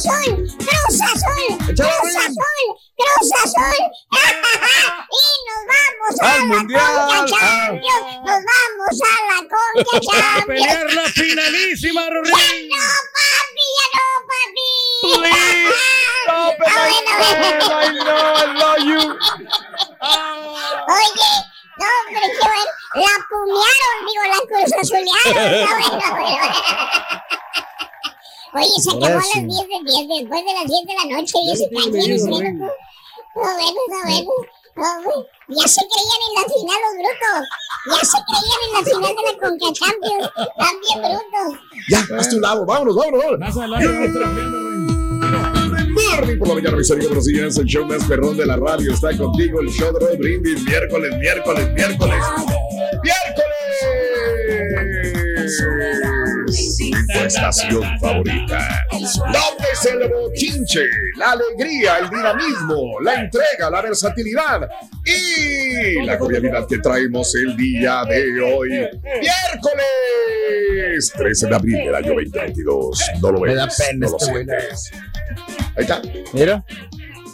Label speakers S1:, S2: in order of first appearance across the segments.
S1: Azul, Cruz Azul, Cruz Azul, Cruz Azul. y nos vamos a
S2: ¡Al
S1: la
S2: Mundial!
S1: Conca
S2: Ah.
S1: Champions. Nos vamos a la Conca
S2: A
S1: Champions.
S2: pelear la finalísima,
S1: Ya
S2: Rorín.
S1: no, papi, ya no, papi.
S2: Please, stop it.
S1: Ah,
S2: I know, I love you.
S1: Oye, no, hombre, qué bueno. La pumearon, digo, la cruz azulearon. Está bueno, bueno. Oye, se acabó a las 10 de 10, después de las 10 de la noche, y ese canciones, mira tú. Está bueno, está bueno. No, güey. Ya se creían en la final los brutos. Ya se creían en la final de la Conca Champions. Bien brutos.
S3: Ya, haz tu lado, vámonos, vámonos, vámonos.
S2: Más adelante.
S3: Morning por la mañana, mis amigos, buenos días. El show más perrón de la radio está contigo. El show de Raúl Brindis, miércoles, miércoles, miércoles. ¡Miércoles! En tu estación favorita. ¿Dónde es el bochinche? La alegría, el dinamismo, la entrega, la versatilidad y la cordialidad que traemos el día de hoy. Miércoles 13 de abril del año 2022. No lo ves.
S4: Me da pena
S3: no lo
S4: este
S3: sientes. Ahí está.
S4: Mira.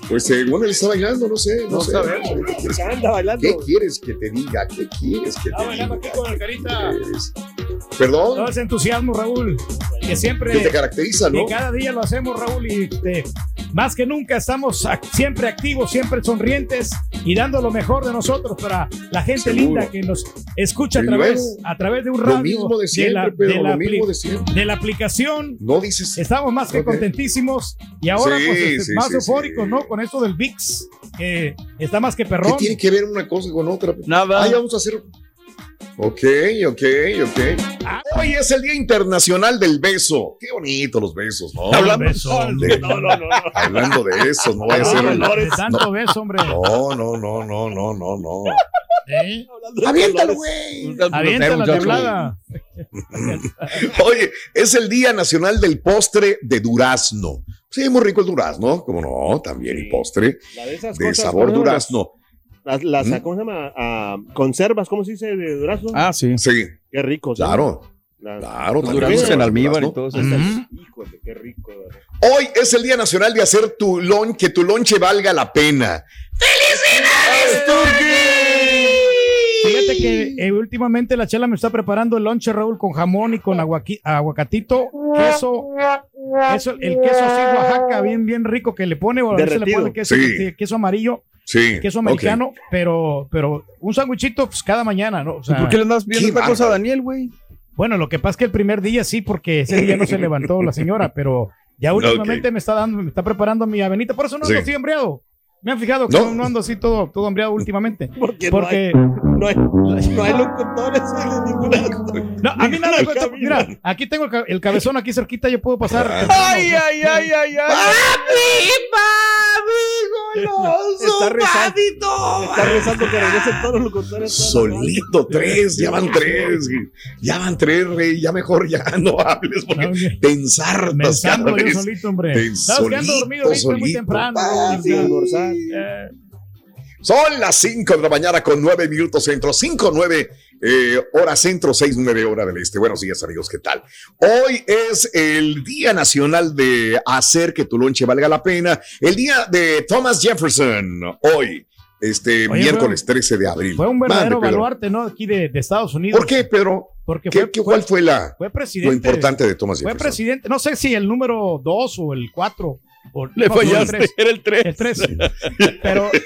S3: Pues según él está bailando, no sé, no,
S4: No
S3: sé.
S4: sabemos.
S3: ¿Qué quieres,
S2: Anda bailando.
S3: qué quieres que te diga? ¿Qué quieres que
S2: Está
S3: te diga?
S2: aquí con el carita.
S3: ¿Perdón?
S2: Todo ese entusiasmo, Raúl. Que siempre.
S3: ¿Qué te caracteriza,
S2: Que
S3: no?
S2: cada día lo hacemos, Raúl, y este, más que nunca estamos siempre activos, siempre sonrientes y dando lo mejor de nosotros para la gente
S3: Seguro.
S2: linda que nos escucha a través, a través de un radio.
S3: Lo mismo de
S2: la,
S3: pero
S2: de la
S3: de
S2: de aplicación.
S3: No dices.
S2: Estamos más que
S3: Ok.
S2: contentísimos y ahora
S3: Sí,
S2: pues este,
S3: sí,
S2: más
S3: sí,
S2: eufóricos,
S3: sí.
S2: ¿no? Con esto del VIX, que está más que
S3: ¿Qué
S2: perrón.
S3: tiene que ver una cosa con otra?
S4: Nada.
S3: Ahí vamos a hacer. Ok, ok, ok.
S2: Ah.
S3: Hoy es el Día Internacional del Beso. Qué bonito los besos, ¿no?
S2: Hablando beso,
S3: de-
S2: no, no, no, no.
S3: Hablando de eso, no vaya a ser.
S2: tanto beso, hombre.
S3: No, no, no, no, no, no, no.
S2: ¿Eh?
S3: Aviéntalo, güey.
S4: Muchacho.
S2: temblada.
S3: Oye, es el Día Nacional del Postre de Durazno. Sí, muy rico el durazno, como no, también y postre
S5: La de esas
S3: de
S5: cosas,
S3: sabor durazno.
S5: Las, las,
S3: ¿Mm?
S5: ¿cómo se llama? Ah, conservas, ¿cómo se dice? De durazno.
S4: Ah, sí.
S3: Sí,
S5: Qué rico. ¿sí?
S3: claro,
S5: La-
S3: claro. también
S4: Duraznos en almíbar y todo eso.
S5: Híjole, qué rico.
S3: Hoy es el Día Nacional de hacer tu lon, que tu lonche valga la pena.
S2: Fíjate que eh, últimamente la chela me está preparando el lonche, Raúl, con jamón y con aguaqui- aguacatito, queso, eso, el queso así Oaxaca, bien, bien rico que le pone, o a veces le
S5: Derretido.
S2: pone queso,
S3: Sí.
S2: sí, queso amarillo,
S3: Sí.
S2: queso americano, pero, pero un sándwichito pues, cada mañana, ¿no? O sea,
S4: ¿Por qué le andas viendo
S3: qué
S4: esta cosa a. Daniel, güey?
S2: Bueno, lo que pasa es que el primer día sí, porque ese día no se levantó la señora, pero ya últimamente me está dando, me está preparando mi avenita, por eso no
S3: Sí.
S2: así hambriado. Me han fijado que
S3: No.
S2: no, ando así todo, todo hambriado últimamente.
S5: Porque,
S2: Porque
S5: no, hay, no, hay, no hay locutores en ninguna.
S2: No, a mí nada, pues,
S5: camino.
S2: mira, aquí tengo el, el cabezón aquí cerquita, yo puedo pasar.
S4: Ay, ay, ay, ay, ay.
S5: Está rezando, está rezando que regresen todos los locutores.
S3: Solito, tres, ya van tres. Ya van tres, rey. Ya mejor ya no hables porque
S2: que-
S3: te ensartas
S2: Me
S3: cada
S2: yo solito, hombre.
S3: Te-
S2: ando
S3: solito,
S2: dormido ahorita muy
S3: solito,
S2: temprano.
S3: papi.
S2: Eh,
S3: Son las 5 de la mañana con 9 minutos centro, 5, 9 eh, hora centro, 6, 9 hora del este. Buenos días amigos, ¿qué tal? Hoy es el Día Nacional de hacer que tu lonche valga la pena. El día de Thomas Jefferson, hoy, este
S2: Oye,
S3: miércoles 13 de abril.
S2: fue un verdadero
S3: Pedro.
S2: baluarte, ¿no? Aquí de, de Estados Unidos.
S3: ¿Por qué, Pedro?
S2: Porque
S3: ¿Qué,
S2: fue,
S3: qué-
S2: fue-
S3: ¿Cuál fue la,
S2: fue
S3: lo importante de Thomas
S2: Fue
S3: Jefferson?
S2: presidente, no sé si el número 2 o el 4. O,
S4: Le
S2: no, no, el
S4: fallaste,
S2: tres.
S4: era el 3.
S2: El 3. Pero.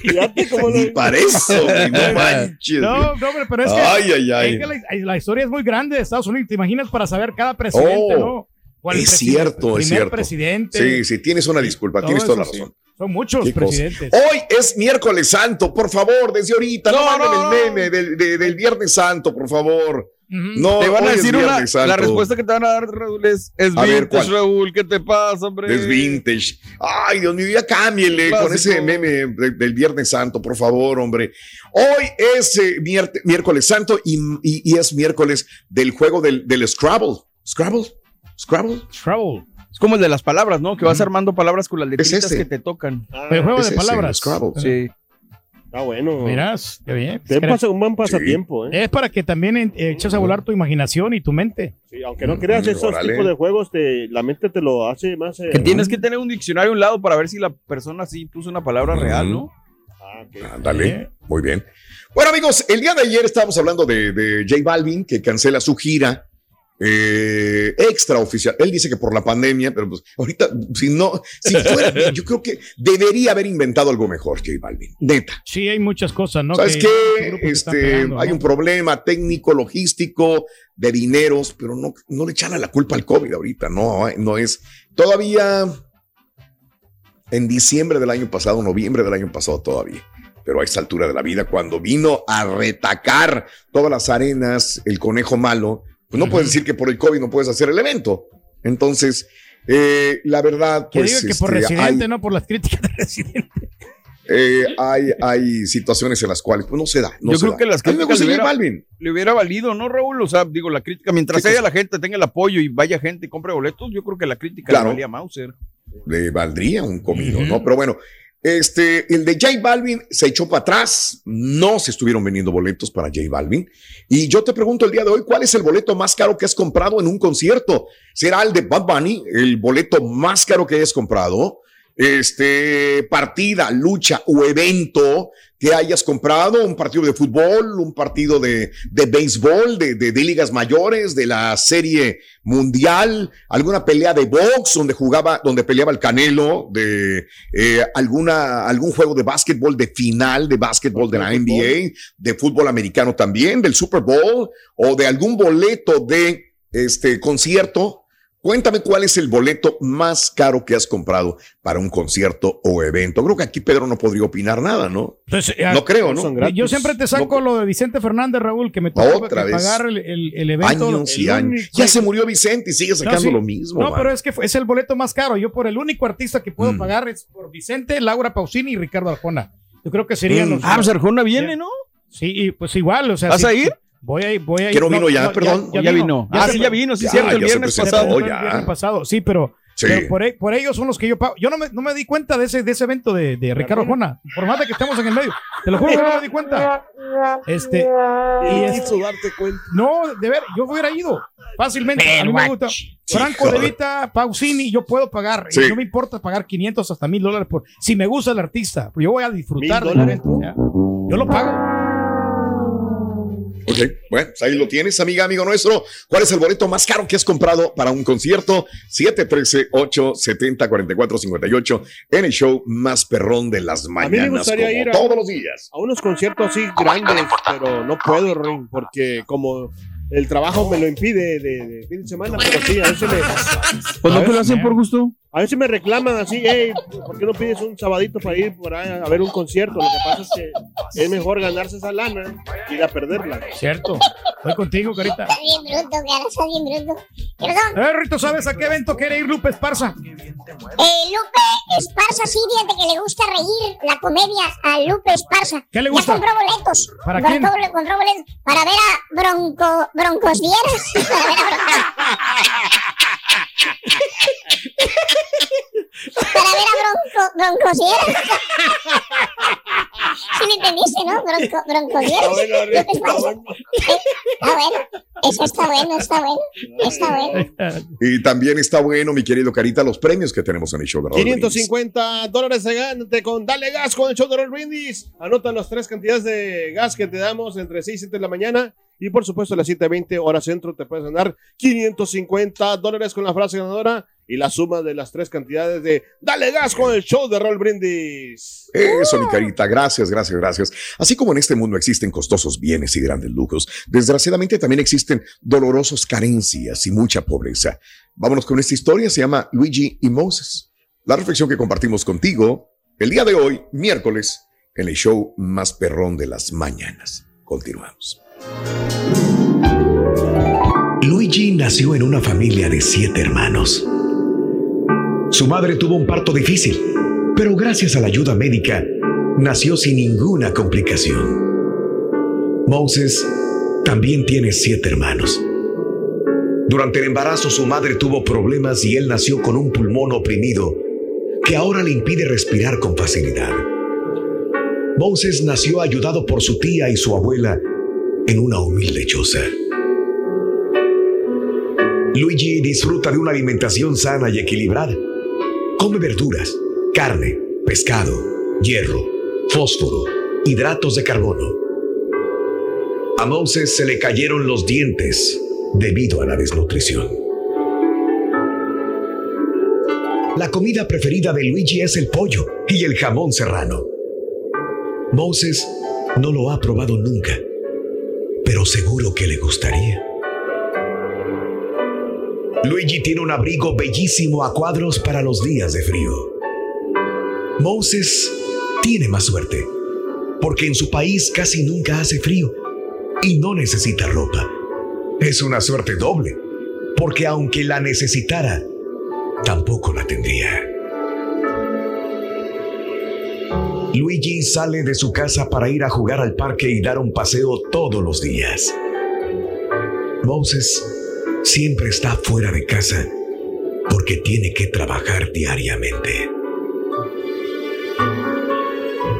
S5: Fíjate cómo lo.
S3: Ni para eso, ni no manches.
S2: no, no, hombre, pero es que.
S3: ay, ay, ay.
S2: Es que la, la historia es muy grande de Estados Unidos. ¿Te imaginas para saber cada presidente,
S3: Oh.
S2: no?
S3: es cierto, es cierto.
S2: presidente.
S3: Sí, sí, tienes una disculpa, tienes toda la razón.
S2: Son muchos presidentes.
S3: Hoy es miércoles santo, por favor, desde ahorita. No, no, el meme del, del Viernes Santo, por favor. No,
S4: te van a decir una, la respuesta que te van a dar, Raúl, es, es vintage, Raúl. ¿Qué te pasa, hombre?
S3: Es vintage. Ay, Dios mío, ya cámbiele con ese meme del Viernes Santo, por favor, hombre. Hoy es eh, miércoles santo y, y, es miércoles del juego del, del Scrabble. ¿Scrabble? ¿Scrabble?
S2: Scrabble.
S4: Es como el de las palabras, ¿no? Que vas armando palabras con las letritas que te tocan.
S2: Ah, el juego de palabras.
S3: Scrabble.
S4: Sí.
S5: Está bueno.
S2: Mirás, qué bien.
S5: Te un buen pasatiempo, ¿eh?
S2: Es para que también eh, eches a volar tu imaginación y tu mente.
S5: Sí, aunque no creas esos tipos de juegos, te, la mente te lo hace más.
S4: Eh, que tienes que tener un diccionario a un lado para ver si la persona sí puso una palabra real, ¿no?
S3: Ah, Ándale, muy bien. Bueno, amigos, el día de ayer estábamos hablando de, de J Balvin, que cancela su gira eh, extraoficial. Él dice que por la pandemia, pero pues ahorita, si no, si fuera, yo creo que debería haber inventado algo mejor, J Balvin. Neta.
S2: Sí, hay muchas cosas, ¿no?
S3: ¿Sabes que Este, hay un problema técnico, logístico, de dineros, pero no, no le echan la culpa al COVID ahorita, no, no es. Todavía en diciembre del año pasado, noviembre del año pasado todavía pero a esta altura de la vida, cuando vino a retacar todas las arenas, el conejo malo, pues no puedes decir que por el COVID no puedes hacer el evento. Entonces, eh, la verdad, pues.
S2: Que que por este, residente, no por las críticas de residente.
S3: Eh, hay, hay situaciones en las cuales pues, no se da.
S4: Yo creo que las
S3: críticas
S4: le hubiera, le hubiera, valido, ¿no, Raúl? O sea, digo, la crítica, mientras haya la gente, tenga el apoyo y vaya gente y compre boletos, yo creo que la crítica le valía a Mauser.
S3: Le valdría un comido, ¿no? Pero bueno, este, el de J Balvin se echó para atrás, no se estuvieron vendiendo boletos para J Balvin. Y yo te pregunto el día de hoy, ¿cuál es el boleto más caro que has comprado en un concierto? ¿Será el de Bad Bunny, el boleto más caro que hayas comprado? este, partida, lucha o evento que hayas comprado, un partido de fútbol, un partido de, de béisbol, de, de, ligas mayores, de la serie mundial, alguna pelea de box donde jugaba, donde peleaba el Canelo, de eh, alguna, algún juego de básquetbol de final de básquetbol de la NBA, de fútbol americano también, del Super Bowl o de algún boleto de este concierto Cuéntame cuál es el boleto más caro que has comprado para un concierto o evento. Creo que aquí Pedro no podría opinar nada, ¿no?
S2: Pues,
S3: no creo, ¿no?
S2: Yo siempre te saco lo de Vicente Fernández, Raúl, que me tocó pagar el, evento.
S3: Años y años. Ya se murió Vicente y sigue sacando lo mismo.
S2: No, pero es que es el boleto más caro. Yo por el único artista que puedo mm. pagar es por Vicente, Laura Pausini y Ricardo Arjona. Yo creo que serían mm. los.
S4: Ah, pues Arjona viene, ¿no?
S2: Sí, pues igual, o sea.
S4: ¿Vas a ir?
S2: Voy a ir, voy a ir.
S3: Quiero vino ya, perdón.
S4: Ya, vino. Ah, sí, ya vino, sí, cierto, el viernes pasado.
S2: El viernes pasado, sí, pero, por, e, por, ellos son los que yo pago. Yo no me, no me di cuenta de ese, de ese evento de, de Ricardo Jona, por más de que estemos en el medio. Te lo juro que no me di cuenta. Este, y
S5: es, darte cuenta.
S2: No, de ver, yo hubiera ido fácilmente. a mí me gusta. Franco De Vita, Pausini, yo puedo pagar. No me importa pagar 500 hasta 1000 dólares por. Si me gusta el artista, yo voy a disfrutar del evento. Yo lo pago.
S3: Ok, bueno, pues ahí lo tienes, amiga, amigo nuestro. ¿Cuál es el boleto más caro que has comprado para un concierto? 713-870-4458 en el show más perrón de las mañanas. A ir todos los días.
S5: A unos conciertos así grandes, pero no puedo, Ring, porque como el trabajo me lo impide de, fin de semana, pero sí, a veces me.
S4: ¿Pues no te lo hacen por gusto?
S5: A veces me reclaman así, hey, ¿por qué no pides un sabadito para ir por ahí a ver un concierto? Lo que pasa es que es mejor ganarse esa lana y ir a perderla.
S2: Cierto. Estoy contigo, carita.
S1: Está bien bruto, cara, está bien bruto.
S2: Perdón. Eh, Rito, ¿sabes a qué evento quiere ir Lupe Esparza?
S1: Eh, Lupe Esparza, sí, fíjate que le gusta reír la comedia a Lupe Esparza.
S2: ¿Qué le gusta?
S1: Ya compró boletos.
S2: ¿Para quién?
S1: Compró, boletos para ver a Bronco, Broncos Dieras. para ver a Para ver a Bronco, Broncosiera. ¿Sí me entendiste, no? Bronco, Broncosiera. Está bueno, está bueno. Eso está bueno, está bueno. Está bueno.
S3: Y también está bueno, mi querido Carita, los premios que tenemos en el show de Raúl
S5: 550 dólares de gante con Dale Gas con el show de Raúl Brindis. Anota las tres cantidades de gas que te damos entre 6 y 7 de la mañana Y por supuesto, a las 7.20 horas centro te puedes ganar 550 dólares con la frase ganadora y la suma de las tres cantidades de Dale gas con el show de Roll Brindis.
S6: Eso, mi carita, gracias, gracias, gracias. Así como en este mundo existen costosos bienes y grandes lujos, desgraciadamente también existen dolorosos carencias y mucha pobreza. Vámonos con esta historia, se llama Luigi y Moses. La reflexión que compartimos contigo el día de hoy, miércoles, en el show más perrón de las mañanas. Continuamos.
S3: Luigi nació en una familia de siete hermanos. Su madre tuvo un parto difícil, pero gracias a la ayuda médica, nació sin ninguna complicación. Moses también tiene siete hermanos. Durante el embarazo su madre tuvo problemas y él nació con un pulmón oprimido que ahora le impide respirar con facilidad. Moses nació ayudado por su tía y su abuela en una humilde choza. Luigi disfruta de una alimentación sana y equilibrada Come verduras, carne, pescado, hierro, fósforo, hidratos de carbono. A Moses se le cayeron los dientes debido a la desnutrición. La comida preferida de Luigi es el pollo y el jamón serrano. Moses no lo ha probado nunca, pero seguro que le gustaría. Luigi tiene un abrigo bellísimo a cuadros para los días de frío. Moses tiene más suerte, porque en su país casi nunca hace frío y no necesita ropa. Es una suerte doble, porque aunque la necesitara, tampoco la tendría. Luigi sale de su casa para ir a jugar al parque y dar un paseo todos los días. Moses siempre está fuera de casa porque tiene que trabajar diariamente.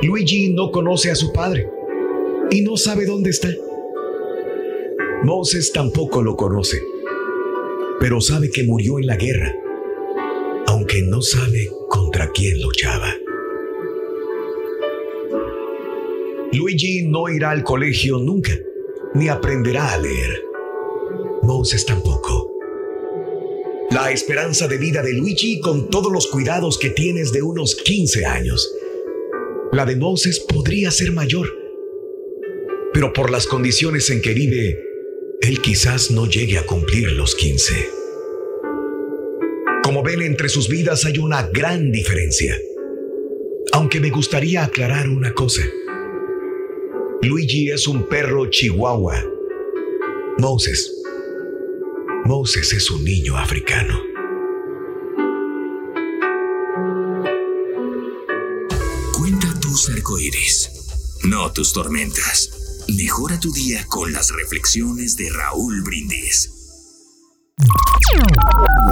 S3: Luigi no conoce a su padre y no sabe dónde está. Moses tampoco lo conoce, pero sabe que murió en la guerra, aunque no sabe contra quién luchaba. Luigi no irá al colegio nunca, ni aprenderá a leer. Moses tampoco. La esperanza de vida de Luigi con todos los cuidados que tienes de unos 15 años. La de Moses podría ser mayor, pero por las condiciones en que vive, él quizás no llegue a cumplir los 15. Como ven, entre sus vidas hay una gran diferencia. Aunque me gustaría aclarar una cosa. Luigi es un perro chihuahua. Moses Moses es un niño africano.
S7: Cuenta tus arcoíris, no tus tormentas. Mejora tu día con las reflexiones de Raúl Brindis.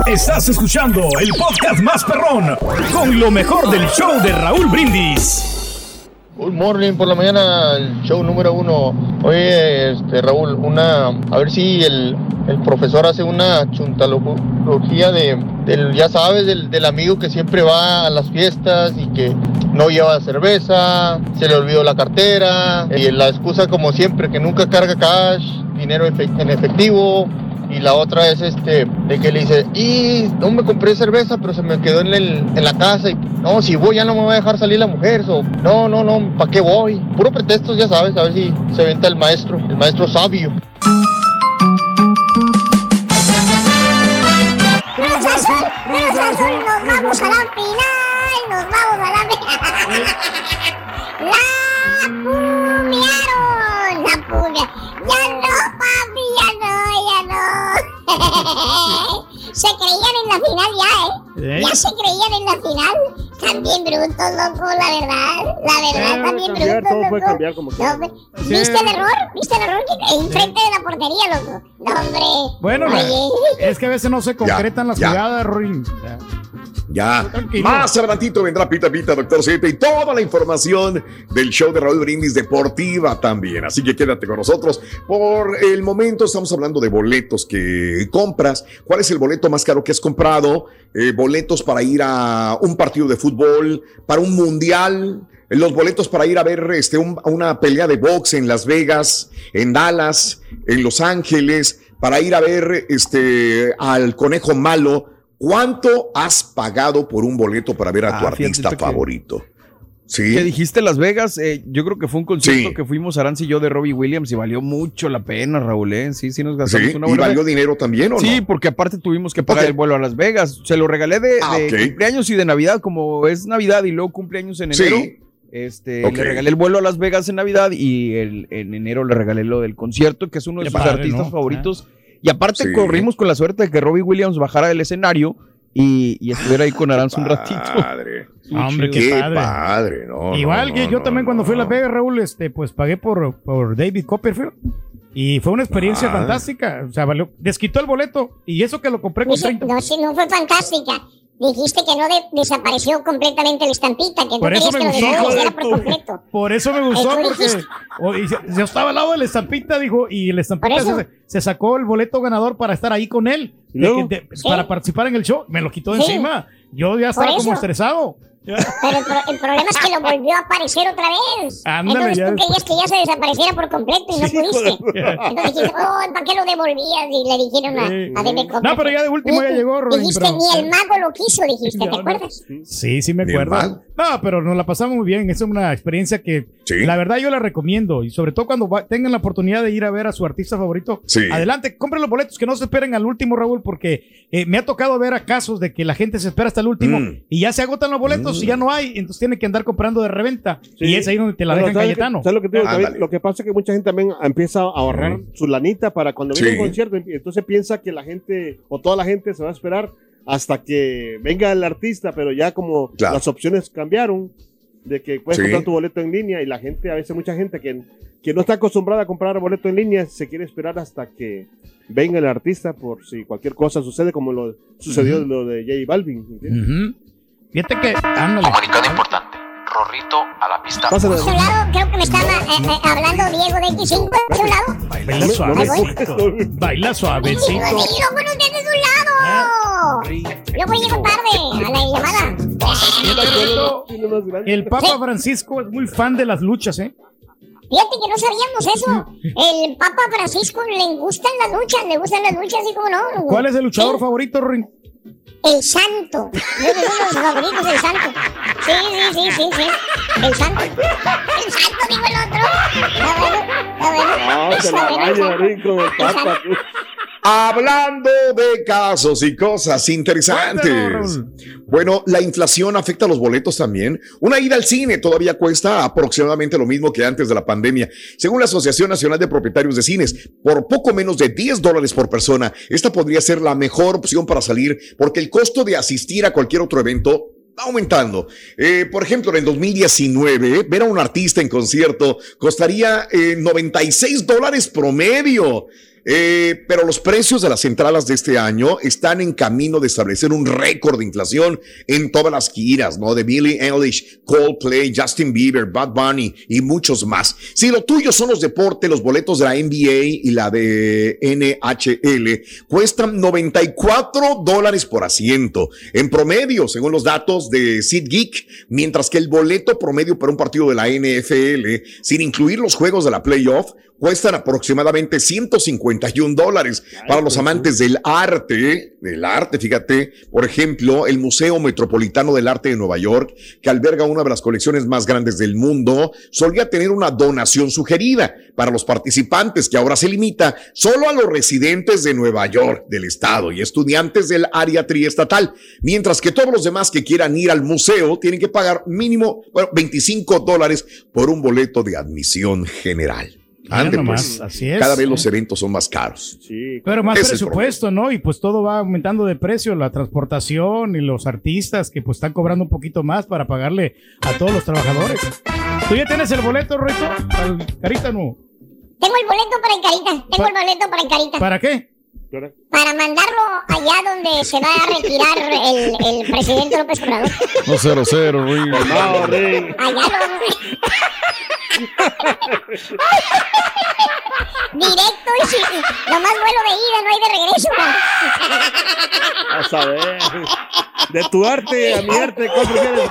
S2: Estás escuchando el podcast más perrón con lo mejor del show de Raúl Brindis.
S8: Good morning por la mañana, show número uno. Oye, este, Raúl, una, a ver si el, el profesor hace una chuntalogía de, del, ya sabes, del, del, amigo que siempre va a las fiestas y que no lleva cerveza, se le olvidó la cartera y la excusa como siempre que nunca carga cash, dinero en efectivo. Y la otra es este, de que le dice, y no me compré cerveza, pero se me quedó en, el, en la casa. Y no, si voy ya no me va a dejar salir la mujer. So, no, no, no, ¿para qué voy? Puro pretexto, ya sabes, a ver si se venta el maestro, el maestro sabio.
S1: Nos vamos a la final, nos vamos a la final. La la no, se creían en la final ya, ¿eh? Ya se creían en la final. También brutos, loco, la verdad. La verdad, también brutos,
S5: todo puede cambiar como
S1: no, ¿Viste el error? ¿Viste el error? Enfrente de la portería, loco. No, hombre.
S9: Bueno, es que a veces no se concretan las jugadas, Ruin.
S6: Ya. Más adelantito vendrá Pita Pita, Doctor Siete y toda la información del show de Raúl Brindis Deportiva también. Así que quédate con nosotros. Por el momento estamos hablando de boletos que compras. ¿Cuál es el boleto más caro que has comprado? Eh, boletos para ir a un partido de fútbol, para un mundial.
S3: los boletos para ir a ver este, un- una pelea de box en Las Vegas, en Dallas, en Los Ángeles, para ir a ver este, al conejo malo. ¿Cuánto has pagado por un boleto para ver a
S4: Ah,
S3: tu artista favorito? Sí.
S4: ¿Qué dijiste Las Vegas? Eh, yo creo que fue un concierto
S3: Sí.
S4: que fuimos Aranz y yo de Robbie Williams y valió mucho la pena, Raúl. ¿eh? Sí, sí nos gastamos
S3: Sí,
S4: una
S3: ¿Y
S4: buena
S3: valió
S4: fe-
S3: dinero también o
S4: Sí,
S3: no?
S4: porque aparte tuvimos que pagar
S3: Ok.
S4: el vuelo a Las Vegas. Se lo regalé de,
S3: Ah,
S4: de
S3: ok.
S4: cumpleaños y de Navidad, como es Navidad y luego cumpleaños en enero.
S3: Sí.
S4: Este,
S3: Ok.
S4: Le regalé el vuelo a Las Vegas en Navidad y el- en enero le regalé lo del concierto, que es uno de
S2: Qué
S4: sus
S2: padre,
S4: artistas
S2: ¿no?
S4: favoritos. Y aparte
S3: Sí.
S4: corrimos con la suerte de que Robbie Williams bajara del escenario y, y estuviera ahí con Aranz un ratito.
S3: Padre.
S2: Hombre,
S3: Qué
S2: qué padre.
S3: padre, no.
S2: Igual
S3: no,
S2: que
S3: no,
S2: yo
S3: no,
S2: también cuando fui a Las. Vegas, Raúl, este, pues pagué por, por David Copperfield. Y fue una experiencia
S3: Ah.
S2: fantástica. O sea, valió, desquitó el boleto. Y eso que lo compré con
S1: Dice,
S2: 30.
S1: no, sí, no fue fantástica. Dijiste que no de- desapareció completamente la estampita, que
S2: Por eso
S1: querías
S2: me
S1: que lo
S2: gustó.
S1: por completo.
S2: Por eso me gustó,
S1: Eso
S2: porque y se- yo estaba al lado de la estampita, dijo, y la estampita
S1: eso.
S2: se, se sacó el boleto ganador para estar ahí con él, para participar en el show. Me lo quitó de
S1: Sí.
S2: encima. Yo ya estaba como
S1: eso.
S2: estresado.
S1: Pero el, pro- el problema es que lo volvió a aparecer otra vez.
S2: Ándale,
S1: Entonces
S2: ya
S1: tú querías que ya se desapareciera por completo y no
S5: Sí,
S1: pudiste. Entonces dijiste, oh, ¿para qué lo devolvías? Y le dijeron a,
S2: Sí.
S1: a.
S2: No, pero ya de último ya llegó, Robin,
S1: Dijiste,
S2: pero-
S1: ni el mago lo quiso, dijiste, ¿te
S2: No,
S1: acuerdas?
S2: Sí, sí me acuerdo. No, pero nos la pasamos muy bien. Es una experiencia que
S3: Sí.
S2: la verdad yo la recomiendo. Y sobre todo cuando va- tengan la oportunidad de ir a ver a su artista favorito.
S3: Sí.
S2: Adelante, compren los boletos, que no se esperen al último, Raúl, porque eh, me ha tocado ver a casos de que la gente se espera hasta el último
S3: Mm.
S2: y ya se agotan los boletos y ya no hay. Entonces tiene que andar comprando de reventa.
S5: Sí.
S2: Y es ahí donde te la
S5: Pero
S2: dejan
S5: ¿sabes
S2: Cayetano.
S5: qué- ¿sabes lo que te digo? También,
S3: Ándale.
S5: lo que pasa es que mucha gente también empieza a ahorrar su lanita para cuando
S3: Sí.
S5: un concierto. Entonces piensa que la gente o toda la gente se va a esperar hasta que venga el artista, pero ya como
S3: Claro.
S5: las opciones cambiaron, de que puedes
S3: Sí.
S5: comprar tu boleto en línea y la gente, a veces mucha gente que, que no está acostumbrada a comprar boleto en línea, se quiere esperar hasta que venga el artista por si cualquier cosa sucede, como lo sucedió lo de J Balvin. ¿entiendes?
S2: Ujú. Fíjate que, ándale.
S10: Comunicado importante. Rorrito a la pista.
S5: Pásale.
S1: De su lado, creo que me estaba eh, eh, hablando Diego de X5. De su lado.
S2: Baila
S5: No
S2: suavecito. Baila
S1: Sí,
S2: suavecito.
S1: no, bueno, de su lado. Yo voy llego tarde a la llamada.
S2: El Papa Francisco es muy fan de las luchas, ¿eh?
S1: Fíjate que no sabíamos eso. El Papa Francisco le gustan las luchas, le gustan las luchas, así como no.
S2: ¿Cuál es el luchador
S1: Sí.
S2: favorito, Rin?
S1: El santo. Yo de uno de los favoritos, el santo. Sí, sí, sí, sí, sí. El santo. El santo, digo el otro. Está bueno, está bueno.
S5: No, se la vaya, con el papa. tú.
S3: Hablando de casos y cosas interesantes. Bueno, la inflación afecta a los boletos también. Una ida al cine todavía cuesta aproximadamente lo mismo que antes de la pandemia. Según la Asociación Nacional de Propietarios de Cines, por poco menos de 10 dólares por persona, esta podría ser la mejor opción para salir porque el costo de asistir a cualquier otro evento va aumentando. Eh, por ejemplo, en el 2019, ver a un artista en concierto costaría eh, 96 dólares promedio. Eh, pero los precios de las entradas de este año están en camino de establecer un récord de inflación en todas las giras, ¿no? De Billie Eilish, Coldplay, Justin Bieber, Bad Bunny y muchos más. Si lo tuyo son los deportes, los boletos de la NBA y la de NHL cuestan 94 dólares por asiento en promedio, según los datos de SeatGeek, mientras que el boleto promedio para un partido de la NFL, sin incluir los juegos de la playoff, cuestan aproximadamente 151 dólares. Para los amantes del arte, del arte, fíjate, por ejemplo, el Museo Metropolitano del Arte de Nueva York, que alberga una de las colecciones más grandes del mundo, solía tener una donación sugerida para los participantes que ahora se limita solo a los residentes de Nueva York, del estado y estudiantes del área triestatal, mientras que todos los demás que quieran ir al museo tienen que pagar mínimo bueno, 25 dólares por un boleto de admisión general. Ande,
S2: nomás,
S3: pues,
S2: así es.
S3: cada vez los eventos son más caros.
S5: Sí,
S2: Pero más
S3: es el
S2: presupuesto, ¿no? Y pues todo va aumentando de precio, la transportación y los artistas que pues están cobrando un poquito más para pagarle a todos los trabajadores. ¿Tú ya tienes el boleto, Rito? Al Carita, no.
S1: Tengo el boleto para Encarita. Tengo el boleto para Encarita.
S2: ¿Para qué?
S1: Para mandarlo allá donde se va a retirar el, el presidente López Obrador.
S4: No, cero, cero, Rin.
S5: No, Rin.
S1: Allá lo... Directo y si, nomás vuelo de ida, no hay de regreso.
S5: A saber. De tu arte a mi arte, ¿cuál prefieres?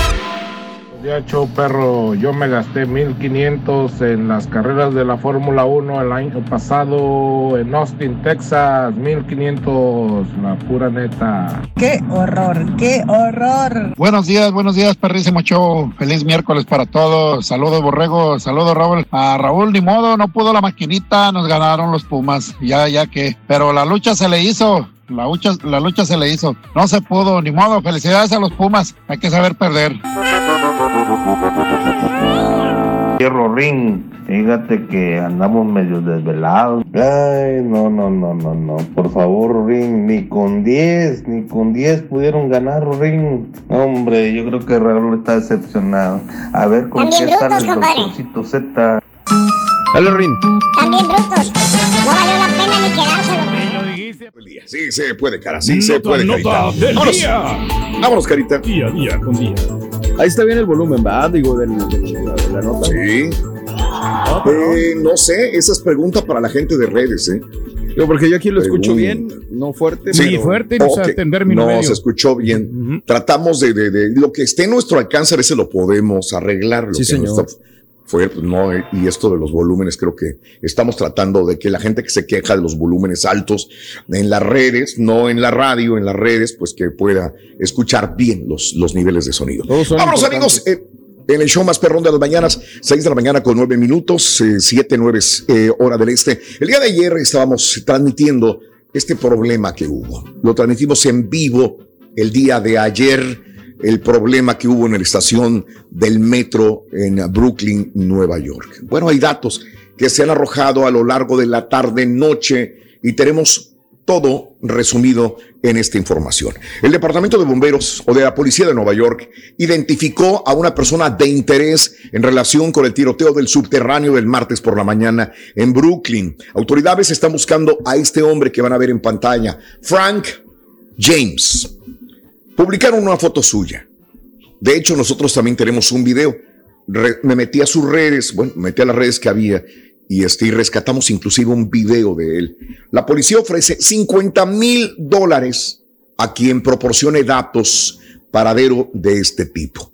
S11: Ya, show perro, yo me gasté 1500 en las carreras de la Fórmula 1 el año pasado en Austin, Texas. 1500, la pura neta.
S12: ¡Qué horror! ¡Qué horror!
S13: Buenos días, buenos días, perrísimo show. Feliz miércoles para todos. Saludos, Borrego. Saludos, Raúl. A Raúl, ni modo, no pudo la maquinita. Nos ganaron los Pumas. Ya, ya que. Pero la lucha se le hizo. La lucha, la lucha se le hizo. No se pudo, ni modo. Felicidades a los Pumas. Hay que saber perder.
S14: Hierro Ring, fíjate que andamos medio desvelados. Ay, no, no, no, no, no. Por favor, Ring, ni con 10, ni con 10 pudieron ganar, Ring. Hombre, yo creo que Raúl está decepcionado. A ver con
S1: También
S14: qué
S1: brutos,
S14: el
S1: compadre.
S14: doctorcito Z.
S4: Dale, Rin.
S1: También brutos. No valió la pena ni quedárselo.
S3: Sí, se puede, cara. Sí, se
S15: Nota,
S3: puede,
S15: nota
S3: carita.
S15: del
S3: Vámonos.
S15: día.
S3: Vámonos, carita.
S15: Día a día con día.
S4: Ahí está bien el volumen, ¿va? Digo, del, del- la, de la nota.
S3: Sí. Eh, no sé, esa es pregunta para la gente de redes, ¿eh?
S4: Digo, porque yo aquí lo escucho bien, no fuerte.
S2: Sí,
S4: pero-
S2: fuerte, no sé
S3: Ok.
S2: atender mi
S3: No,
S2: medio.
S3: se escuchó bien. Tratamos de, de- de- lo que esté en nuestro alcance, a veces lo podemos arreglar. Lo
S4: Sí,
S3: que no
S4: señor.
S3: está fue, no, y esto de los volúmenes, creo que estamos tratando de que la gente que se queja de los volúmenes altos en las redes, no en la radio, en las redes, pues que pueda escuchar bien los, los niveles de sonido. Vámonos, amigos. eh, en el show más perrón de las mañanas, 6 de la mañana con 9 minutos, eh, 7, 9 eh, hora del este. El día de ayer estábamos transmitiendo este problema que hubo. Lo transmitimos en vivo el día de ayer, el problema que hubo en la estación del metro en Brooklyn, Nueva York. Bueno, hay datos que se han arrojado a lo largo de la tarde, noche, y tenemos todo resumido en esta información. El Departamento de Bomberos o de la Policía de Nueva York identificó a una persona de interés en relación con el tiroteo del subterráneo del martes por la mañana en Brooklyn. Autoridades están buscando a este hombre que van a ver en pantalla, Frank James. Publicaron una foto suya. De hecho, nosotros también tenemos un video. Me metí a sus redes, bueno, me metí a las redes que había y, este, y rescatamos inclusive un video de él. La policía ofrece 50 mil dólares a quien proporcione datos paradero de este tipo.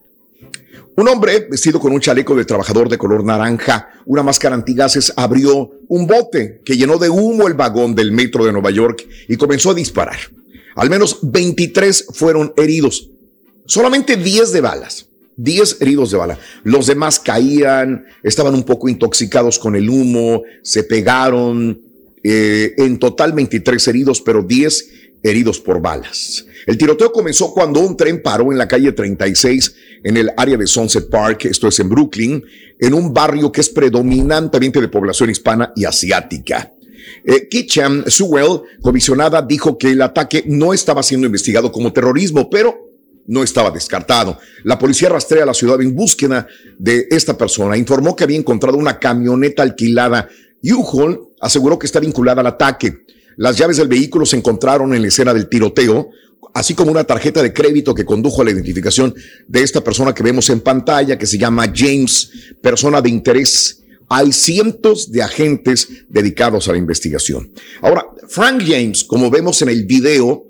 S3: Un hombre vestido con un chaleco de trabajador de color naranja, una máscara antigases, abrió un bote que llenó de humo el vagón del metro de Nueva York y comenzó a disparar. Al menos 23 fueron heridos, solamente 10 de balas. 10 heridos de bala. Los demás caían, estaban un poco intoxicados con el humo, se pegaron. eh, en total 23 heridos, pero 10 heridos por balas. El tiroteo comenzó cuando un tren paró en la calle 36 en el área de Sunset Park, esto es en Brooklyn, en un barrio que es predominantemente de población hispana y asiática. Eh, Kitcham Sewell, comisionada, dijo que el ataque no estaba siendo investigado como terrorismo, pero no estaba descartado. La policía rastrea la ciudad en búsqueda de esta persona. Informó que había encontrado una camioneta alquilada. U-Haul aseguró que está vinculada al ataque. Las llaves del vehículo se encontraron en la escena del tiroteo, así como una tarjeta de crédito que condujo a la identificación de esta persona que vemos en pantalla, que se llama James, persona de interés. Hay cientos de agentes dedicados a la investigación. Ahora, Frank James, como vemos en el video,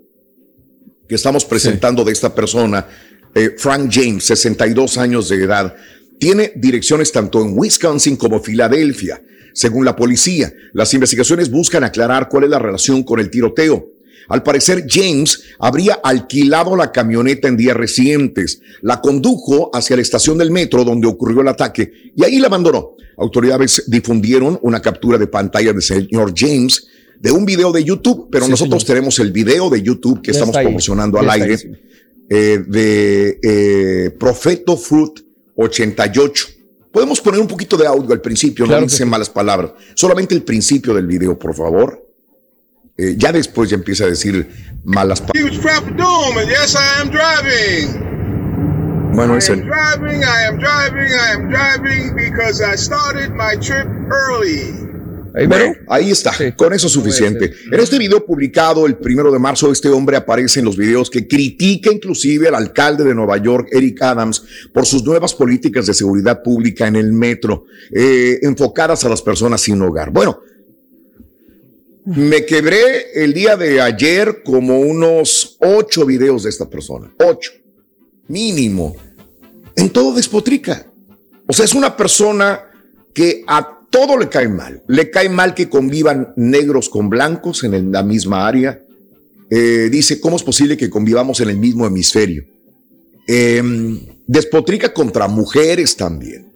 S3: que estamos presentando de esta persona, eh, Frank James, 62 años de edad, tiene direcciones tanto en Wisconsin como Filadelfia. Según la policía, las investigaciones buscan aclarar cuál es la relación con el tiroteo. Al parecer, James habría alquilado la camioneta en días recientes, la condujo hacia la estación del metro donde ocurrió el ataque y ahí la abandonó. Autoridades difundieron una captura de pantalla del señor James de un video de YouTube, pero
S4: Sí,
S3: nosotros
S4: señor.
S3: tenemos el video de YouTube que
S4: Ya
S3: estamos promocionando al aire
S4: ahí, sí.
S3: eh, de eh, Profeto Fruit 88. Podemos poner un poquito de audio al principio,
S4: Claro
S3: no
S4: que
S3: dice
S4: sí.
S3: malas palabras. Solamente el principio del video, por favor. Eh, ya después ya empieza a decir malas palabras. Bueno,
S16: I
S3: es
S16: am
S3: el,
S16: driving, I am driving, I am driving because I started my trip early.
S3: Bueno, ahí está, con eso es suficiente. En este video publicado el primero de marzo, este hombre aparece en los videos que critica inclusive al alcalde de Nueva York, Eric Adams, por sus nuevas políticas de seguridad pública en el metro, eh, enfocadas a las personas sin hogar. Bueno, me quebré el día de ayer como unos ocho videos de esta persona, ocho, mínimo. En todo despotrica. O sea, es una persona que a todo le cae mal. Le cae mal que convivan negros con blancos en la misma área. Eh, dice, ¿cómo es posible que convivamos en el mismo hemisferio? Em, despotrica contra mujeres también.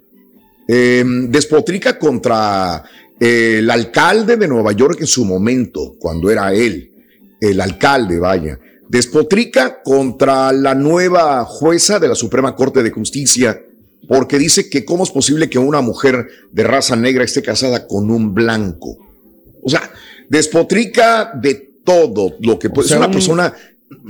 S3: Em, despotrica contra el alcalde de Nueva York en su momento, cuando era él, el alcalde, vaya. Despotrica contra la nueva jueza de la Suprema Corte de Justicia, porque dice que cómo es posible que una mujer de raza negra esté casada con un blanco. O sea, despotrica de todo lo que puede. ser una persona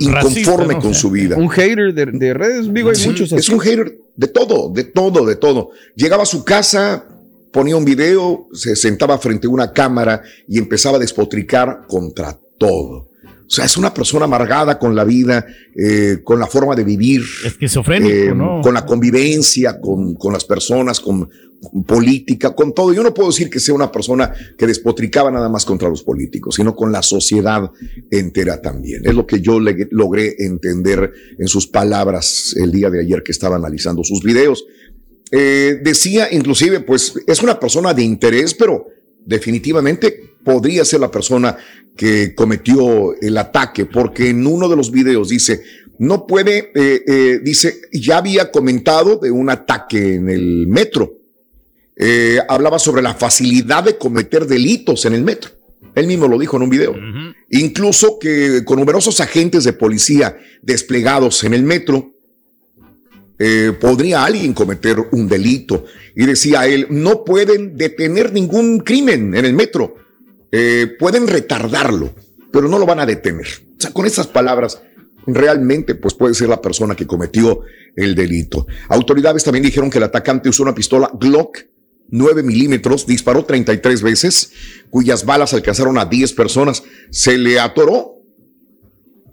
S3: inconforme con su vida.
S4: Un hater de, redes, digo, hay muchos.
S3: Es un hater de todo, de todo, de todo. Llegaba a su casa, ponía un video, se sentaba frente a una cámara y empezaba a despotricar contra todo. O sea, es una persona amargada con la vida, eh, con la forma de vivir.
S2: Esquizofrénico, eh, ¿no?
S3: Con la convivencia, con, con las personas, con, política, con todo. Yo no puedo decir que sea una persona que despotricaba nada más contra los políticos, sino con la sociedad entera también. Es lo que yo le, logré entender en sus palabras el día de ayer que estaba analizando sus videos. Eh, decía inclusive, pues es una persona de interés, pero definitivamente podría ser la persona que cometió el ataque, porque en uno de los videos dice, no puede, eh, eh, dice, ya había comentado de un ataque en el metro. Eh, hablaba sobre la facilidad de cometer delitos en el metro. Él mismo lo dijo en un video. Incluso que con numerosos agentes de policía desplegados en el metro, podría alguien cometer un delito. Y decía él, no pueden detener ningún crimen en el metro eh, pueden retardarlo, pero no lo van a detener. O sea, con esas palabras, realmente pues puede ser la persona que cometió el delito. Autoridades también dijeron que el atacante usó una pistola Glock 9 milímetros, disparó 33 veces, cuyas balas alcanzaron a 10 personas. Se le atoró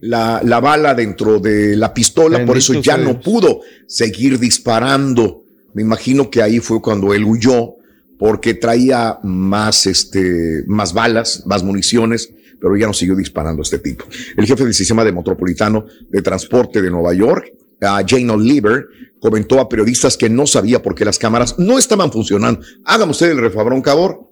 S3: la, la bala dentro de la pistola, por eso ya no pudo seguir disparando. Me imagino que ahí fue cuando él huyó porque traía más, este, más balas, más municiones, pero ya no siguió disparando a este tipo. El jefe del sistema de metropolitano de transporte de Nueva York, Jane Oliver, comentó a periodistas que no sabía por qué las cámaras no estaban funcionando. Hágame usted el refabrón, cabor.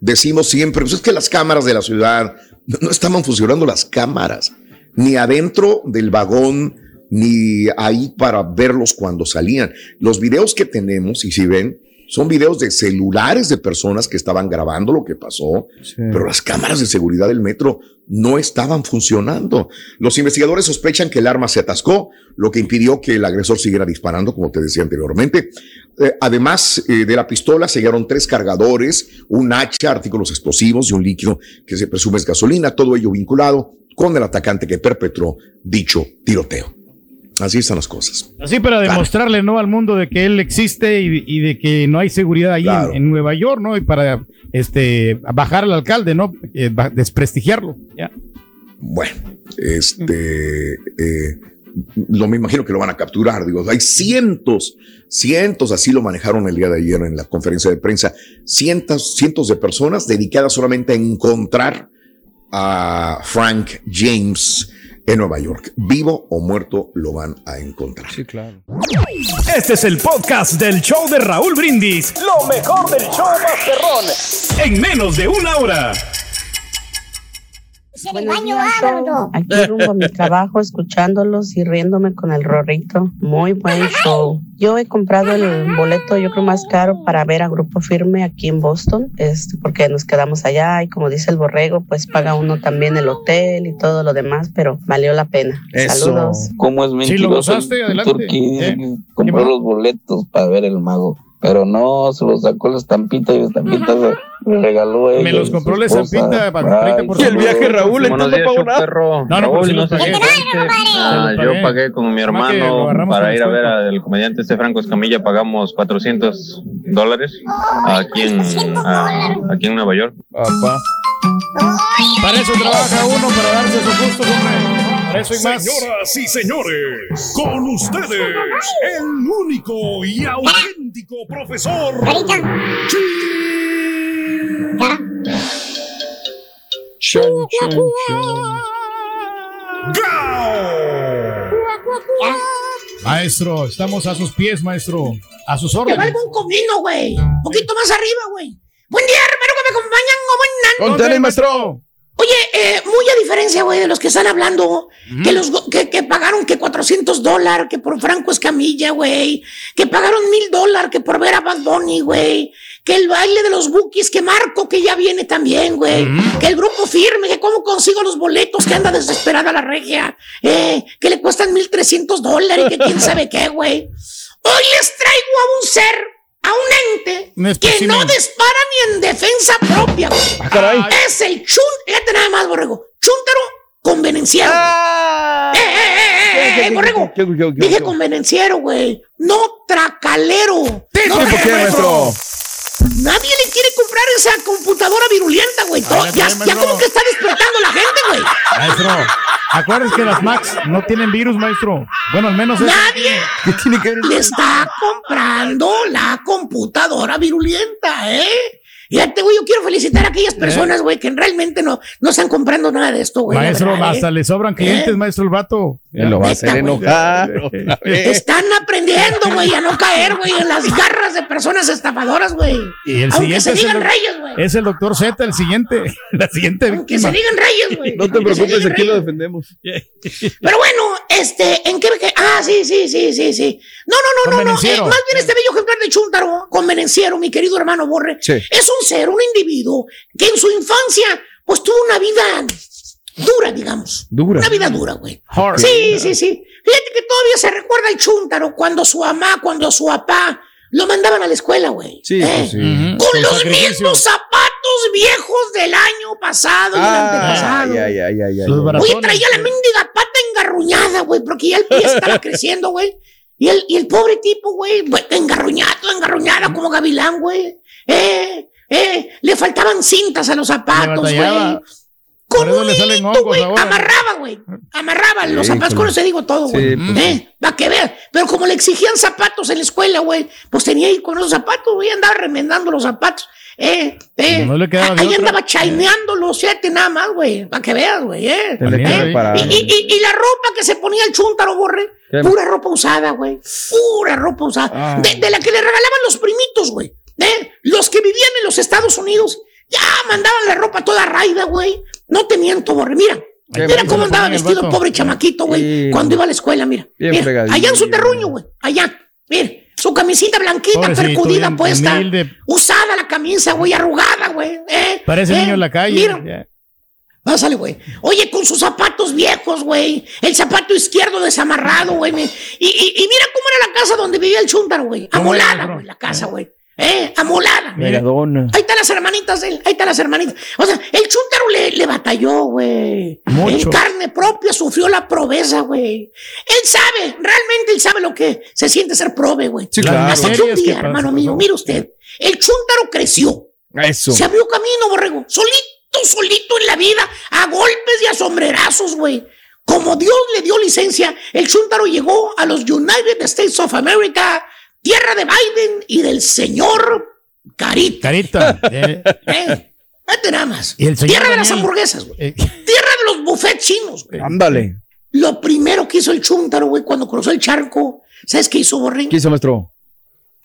S3: Decimos siempre, pues es que las cámaras de la ciudad no estaban funcionando las cámaras, ni adentro del vagón, ni ahí para verlos cuando salían. Los videos que tenemos, y si ven, son videos de celulares de personas que estaban grabando lo que pasó, pero las cámaras de seguridad del metro no estaban funcionando. Los investigadores sospechan que el arma se atascó, lo que impidió que el agresor siguiera disparando, como te decía anteriormente. Eh, además eh, de la pistola, se hallaron tres cargadores, un hacha, artículos explosivos y un líquido que se presume es gasolina, todo ello vinculado con el atacante que perpetró dicho tiroteo. Así están las cosas.
S2: Así para demostrarle ¿no? al mundo de que él existe y, de que no hay seguridad ahí en, Nueva York, ¿no? Y para este bajar al alcalde, ¿no? Eh, desprestigiarlo. Ya.
S3: Bueno, este eh, lo me imagino que lo van a capturar. Digo, hay cientos, cientos, así lo manejaron el día de ayer en la conferencia de prensa, cientos, cientos de personas dedicadas solamente a encontrar a Frank James en Nueva York. Vivo o muerto lo van a encontrar.
S15: Sí, claro. Este es el podcast del show de Raúl Brindis. Lo mejor del show Masterrón. En menos de una hora.
S17: Aquí rumbo a mi trabajo, escuchándolos y riéndome con el rorrito. Muy buen show. Yo he comprado el boleto, yo creo más caro para ver a Grupo Firme aquí en Boston, este, porque nos quedamos allá y como dice el borrego, pues paga uno también el hotel y todo lo demás, pero valió la pena. Saludos.
S18: ¿Cómo es mentiroso?
S2: Lo Adelante.
S18: compró los boletos para ver el mago. Pero no, se lo sacó la estampita y la estampita se le regaló a ella
S2: Me los compró la estampita para
S18: Ay,
S2: 30%.
S4: Y el viaje, Raúl, entonces
S19: días,
S4: no pagó nada.
S19: perro.
S2: No, no,
S19: Raúl, no
S2: los
S19: sé cuente. Ah,
S2: los
S19: yo
S2: pagué.
S19: con mi hermano para ir a ver al comediante este Franco Escamilla. Pagamos 400 dólares aquí en, ah, aquí en Nueva York.
S4: Papá.
S2: Para eso trabaja uno, para darse sus gustos, hombre. Eso y más.
S15: Señoras y señores, con ustedes, el único y auténtico profesor.
S2: Maestro, estamos a sus pies, maestro. A sus órdenes.
S20: un comino, güey. Un poquito más arriba, güey. Buen día, hermano, que me acompañan. ¿Cómo andan?
S4: Con tenis, maestro.
S20: Oye, eh, muy a diferencia, güey, de los que están hablando, que los que, que pagaron que 400 dólares, que por Franco Escamilla, güey, que pagaron mil dólares, que por ver a Bad Bunny, güey, que el baile de los bookies, que Marco, que ya viene también, güey, que el grupo firme, que cómo consigo los boletos, que anda desesperada la regia, eh, que le cuestan 1300 dólares que quién sabe qué, güey. Hoy les traigo a un ser, a un ente,
S2: Un
S20: que no dispara ni en defensa propia.
S4: Ah, caray.
S20: Es el chun, fíjate nada más, borrego. Chúntaro convenenciero. güey. ¡Eh, eh, eh, eh, eh, borrego!
S4: ¿Qué, qué, qué,
S20: Dije
S4: qué?
S20: convenenciero, güey. No tracalero. No,
S4: ¿Por qué, maestro?
S20: Nadie le quiere comprar esa computadora virulenta, güey.
S2: Ay,
S20: Ya, ya como que está despertando la gente, güey.
S2: Maestro, acuérdate que las Macs no tienen virus, maestro. Bueno, al menos eso.
S20: Nadie
S4: ¿Qué tiene que ver?
S20: le está comprando la computadora virulenta, ¿eh? Fíjate, güey, yo quiero felicitar a aquellas personas, güey, que realmente no, no están comprando nada de esto, güey.
S2: Maestro,
S20: verdad, ¿eh?
S2: hasta le sobran clientes, maestro, el vato.
S4: Me lo va a hacer enojar.
S20: Están aprendiendo, güey, a no caer, güey, en las garras de personas estafadoras, güey.
S2: Y el
S20: Aunque se
S2: siguiente es
S20: digan
S2: el,
S20: reyes, güey.
S2: es el doctor Z, el siguiente. La siguiente
S20: Aunque
S2: víctima.
S20: se digan reyes, güey.
S4: No te
S20: Aunque se
S4: preocupes, aquí lo defendemos.
S20: Pero bueno, este, ¿en qué? Ah, sí, sí, sí, sí, sí. No, no, no, no, no. eh, más bien este bello ejemplar de Chúntaro, convenenciero, mi querido hermano Borre,
S4: Sí.
S20: es un ser, un individuo que en su infancia, pues tuvo una vida dura, digamos.
S4: Dura.
S20: Una vida dura, güey.
S2: Hard.
S20: Sí, sí, sí. Fíjate que todavía se recuerda el Chúntaro cuando su mamá, cuando su papá lo mandaban a la escuela, güey.
S4: Sí,
S20: ¿Eh?
S4: pues sí.
S20: Con los
S2: sacrificio.
S20: mismos zapatos viejos del año pasado y el antepasado.
S4: Ay, ay, ay.
S20: Oye, traía la mendiga pata engarruñada, güey, porque ya el pie estaba creciendo, güey. Y el, y el pobre tipo, güey, pues, engarruñado, engarruñado como gavilán, güey. Eh, eh, le faltaban cintas a los zapatos, güey. Con un hilito, güey, amarraba, güey. Amarraba los zapatos, con eso digo todo, güey.
S4: Sí, pues
S20: eh, para que veas. Pero como le exigían zapatos en la escuela, güey, pues tenía ahí con esos zapatos, güey, andaba remendando los zapatos. Eh, eh.
S2: No le quedaba
S20: Ahí andaba chaineando los siete nada más, güey, para que veas, güey, eh.
S2: ¿eh?
S20: Y, y- y- y la ropa que se ponía el chúntaro, borre,
S4: ¿Qué?
S20: pura ropa usada, güey. Pura ropa usada.
S4: Ah.
S20: De, de la que le regalaban los primitos, güey. ¿eh? Los que vivían en los Estados Unidos. Ya mandaban la ropa toda raida, güey. No te miento, borre. Mira. Mira cómo andaba vestido el pobre chamaquito, güey. Cuando iba a la escuela, mira.
S4: Bien
S20: Mira, allá en su terruño, güey. Allá. Mira. Su camisita blanquita,
S2: Pobrecito,
S20: percudida puesta.
S2: humilde.
S20: Usada la camisa, güey, arrugada, güey. ¿eh?
S2: Parece
S20: ¿eh?
S2: niño en la calle.
S20: Mira,
S2: Ya.
S20: Pásale, güey. Oye, con sus zapatos viejos, güey. El zapato izquierdo desamarrado, güey. Y, y- y mira cómo era la casa donde vivía el chúntaro, güey.
S2: ¿Cómo era,
S20: Amolada, güey, la casa, güey. ¿Eh? Amolada.
S4: Megadona.
S20: Ahí están las hermanitas de él, ahí están las hermanitas. O sea, el chúntaro le, le batalló, güey.
S2: Mucho.
S20: En carne propia sufrió la proveza, güey. Él sabe, realmente él sabe lo que se siente ser prove, güey.
S4: Sí, claro.
S20: Hasta que un
S2: que
S20: día, hermano mío, mire usted, el chúntaro creció.
S4: Eso.
S20: Se abrió camino, borrego. Solito, solito en la vida, a golpes y a sombrerazos, güey. Como Dios le dio licencia, el chúntaro llegó a los United States of America, tierra de Biden y del señor Carita.
S2: Carita. eh,
S20: ¿Eh? Vete nada más.
S2: Y el señor
S20: Tierra de las hamburguesas, güey.
S2: eh,
S20: Tierra de los buffets chinos, güey.
S4: Ándale.
S20: Lo primero que hizo el chúntaro, güey, cuando cruzó el charco, ¿sabes qué hizo, Borre?
S4: ¿Qué hizo, maestro?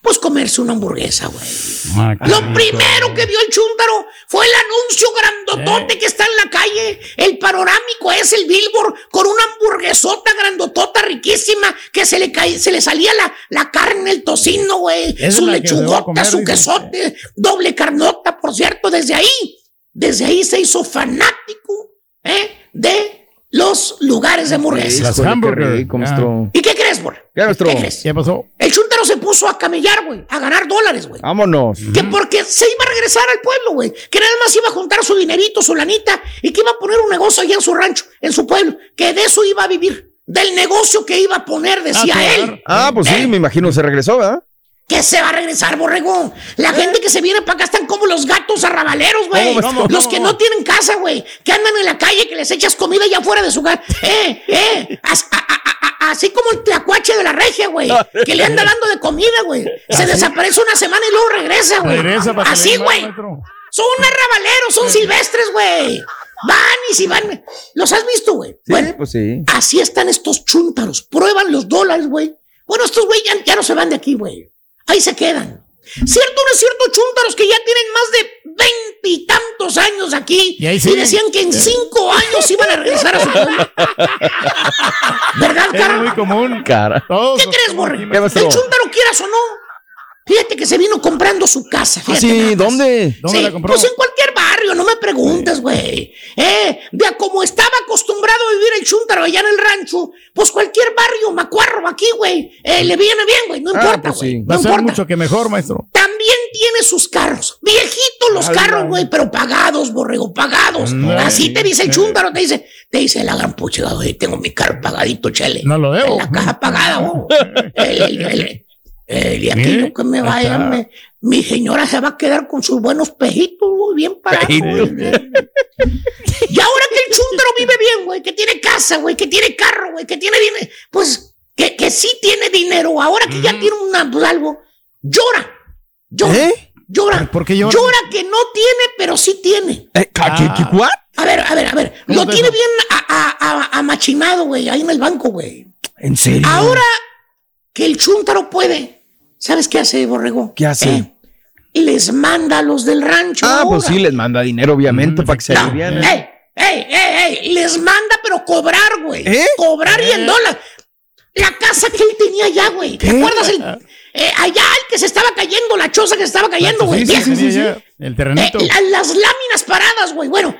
S20: Pues comerse una hamburguesa, güey.
S2: ah,
S20: Lo
S2: rico.
S20: primero que vio el chúntaro fue el anuncio
S2: Eh.
S20: grandotote que está en la calle. El panorámico es el billboard con una hamburguesota grandotota riquísima que se le cae, se le salía la, la carne, el tocino, güey. Su lechugota,
S2: comer,
S20: su
S2: dice.
S20: quesote, doble carnota, por cierto, desde ahí. Desde ahí se hizo fanático, ¿eh? De los lugares de hamburguesas.
S2: Las
S4: rico,
S2: Ah.
S20: ¿Y qué crees, Borre?
S4: ¿Qué,
S20: crees?
S2: ¿Qué pasó?
S20: El chuntaro se puso a camellar, güey, a ganar dólares, güey.
S4: Vámonos.
S20: Que porque se iba a regresar al pueblo, güey. Que nada más iba a juntar su dinerito, su lanita, y que iba a poner un negocio allá en su rancho, en su pueblo. Que de eso iba a vivir. Del negocio que iba a poner, decía
S2: Ah,
S20: él.
S4: Ah, pues sí, me imagino se regresó, ¿verdad?
S20: Que se va a regresar, borrego. La gente que se viene para acá están como los gatos arrabaleros, güey. Los que no tienen casa, güey. Que andan en la calle, que les echas comida allá afuera de su casa. Eh, eh. as- a- a- a- a- así como el tlacuache de la regia, güey. Que le anda dando de comida, güey. Se desaparece una semana y luego regresa, güey.
S2: Regresa para
S20: Así, güey. Son arrabaleros, son silvestres, güey. Van y si van. ¿Los has visto, güey?
S4: Sí,
S20: Bueno,
S4: pues sí.
S20: Así están estos chúntaros. Prueban los dólares, güey. Bueno, estos güey ya, ya no se van de aquí, güey. Ahí se quedan. ¿Cierto o no es cierto, chúntaros que ya tienen más de veintitantos años aquí?
S2: Y ahí
S20: y
S2: siguen.
S20: decían que en cinco años iban a regresar a su pueblo. ¿Verdad,
S2: Es
S20: Carlos?
S2: muy común.
S4: Cara.
S20: ¿Qué crees, Borre? El chúntaro quieras o no. Fíjate que se vino comprando su casa.
S4: Ah,
S20: Fíjate nada
S4: sí. ¿dónde?
S2: ¿Dónde
S20: Sí,
S2: la compró?
S20: Pues en cualquier barrio, no me preguntes, güey. Eh, de a como estaba acostumbrado a vivir el chúntaro allá en el rancho, pues cualquier barrio, macuarro aquí, güey, eh, le viene bien, güey, no
S4: Ah,
S20: importa,
S4: pues
S20: güey.
S4: sí.
S2: Va
S20: No
S2: a ser
S20: importa.
S2: mucho que mejor, maestro.
S20: También tiene sus carros. Viejitos los
S4: Ala.
S20: carros, güey, pero pagados, borrego, pagados.
S2: No,
S20: Así
S2: sí.
S20: te dice el chúntaro, te dice, te dice la gran pucha, güey, tengo mi carro pagadito, chele.
S2: No lo debo.
S20: La caja pagada, güey. El, el, el- el- y aquí
S2: Mire,
S20: lo que me vaya, me- mi señora se va a quedar con sus buenos pejitos, güey, bien parados. Y ahora que el chúntaro vive bien, güey, que tiene casa, güey, que tiene carro, güey, que tiene dinero, pues que, que sí tiene dinero, ahora que ya tiene una, pues, algo, llora, llora,
S4: ¿Eh?
S20: llora.
S2: ¿Por qué llora?
S20: Llora que no tiene, pero sí tiene.
S4: Eh, ¿ca- ¿Qué, qué, what?
S20: A ver, a ver, a ver,
S2: ¿Cómo
S20: lo tiene bien a- a- a- amachinado, güey, ahí en el banco, güey.
S4: ¿En serio?
S20: Ahora que el chúntaro puede, ¿sabes qué hace, Borrego?
S4: ¿Qué hace?
S20: Eh, les manda a los del rancho.
S4: Ah, pues sí, les manda dinero, obviamente, para que se
S20: No, ey, ey, ey, ey, les manda, pero cobrar, güey.
S4: ¿Eh?
S20: Cobrar y en dólar. La casa que él tenía allá, güey. ¿Te acuerdas? El, eh, allá el que se estaba cayendo, la choza que se estaba cayendo, güey.
S2: Sí, sí, sí, sí, sí. El
S20: Eh,
S2: terrenito.
S20: la- las láminas paradas, güey. Bueno,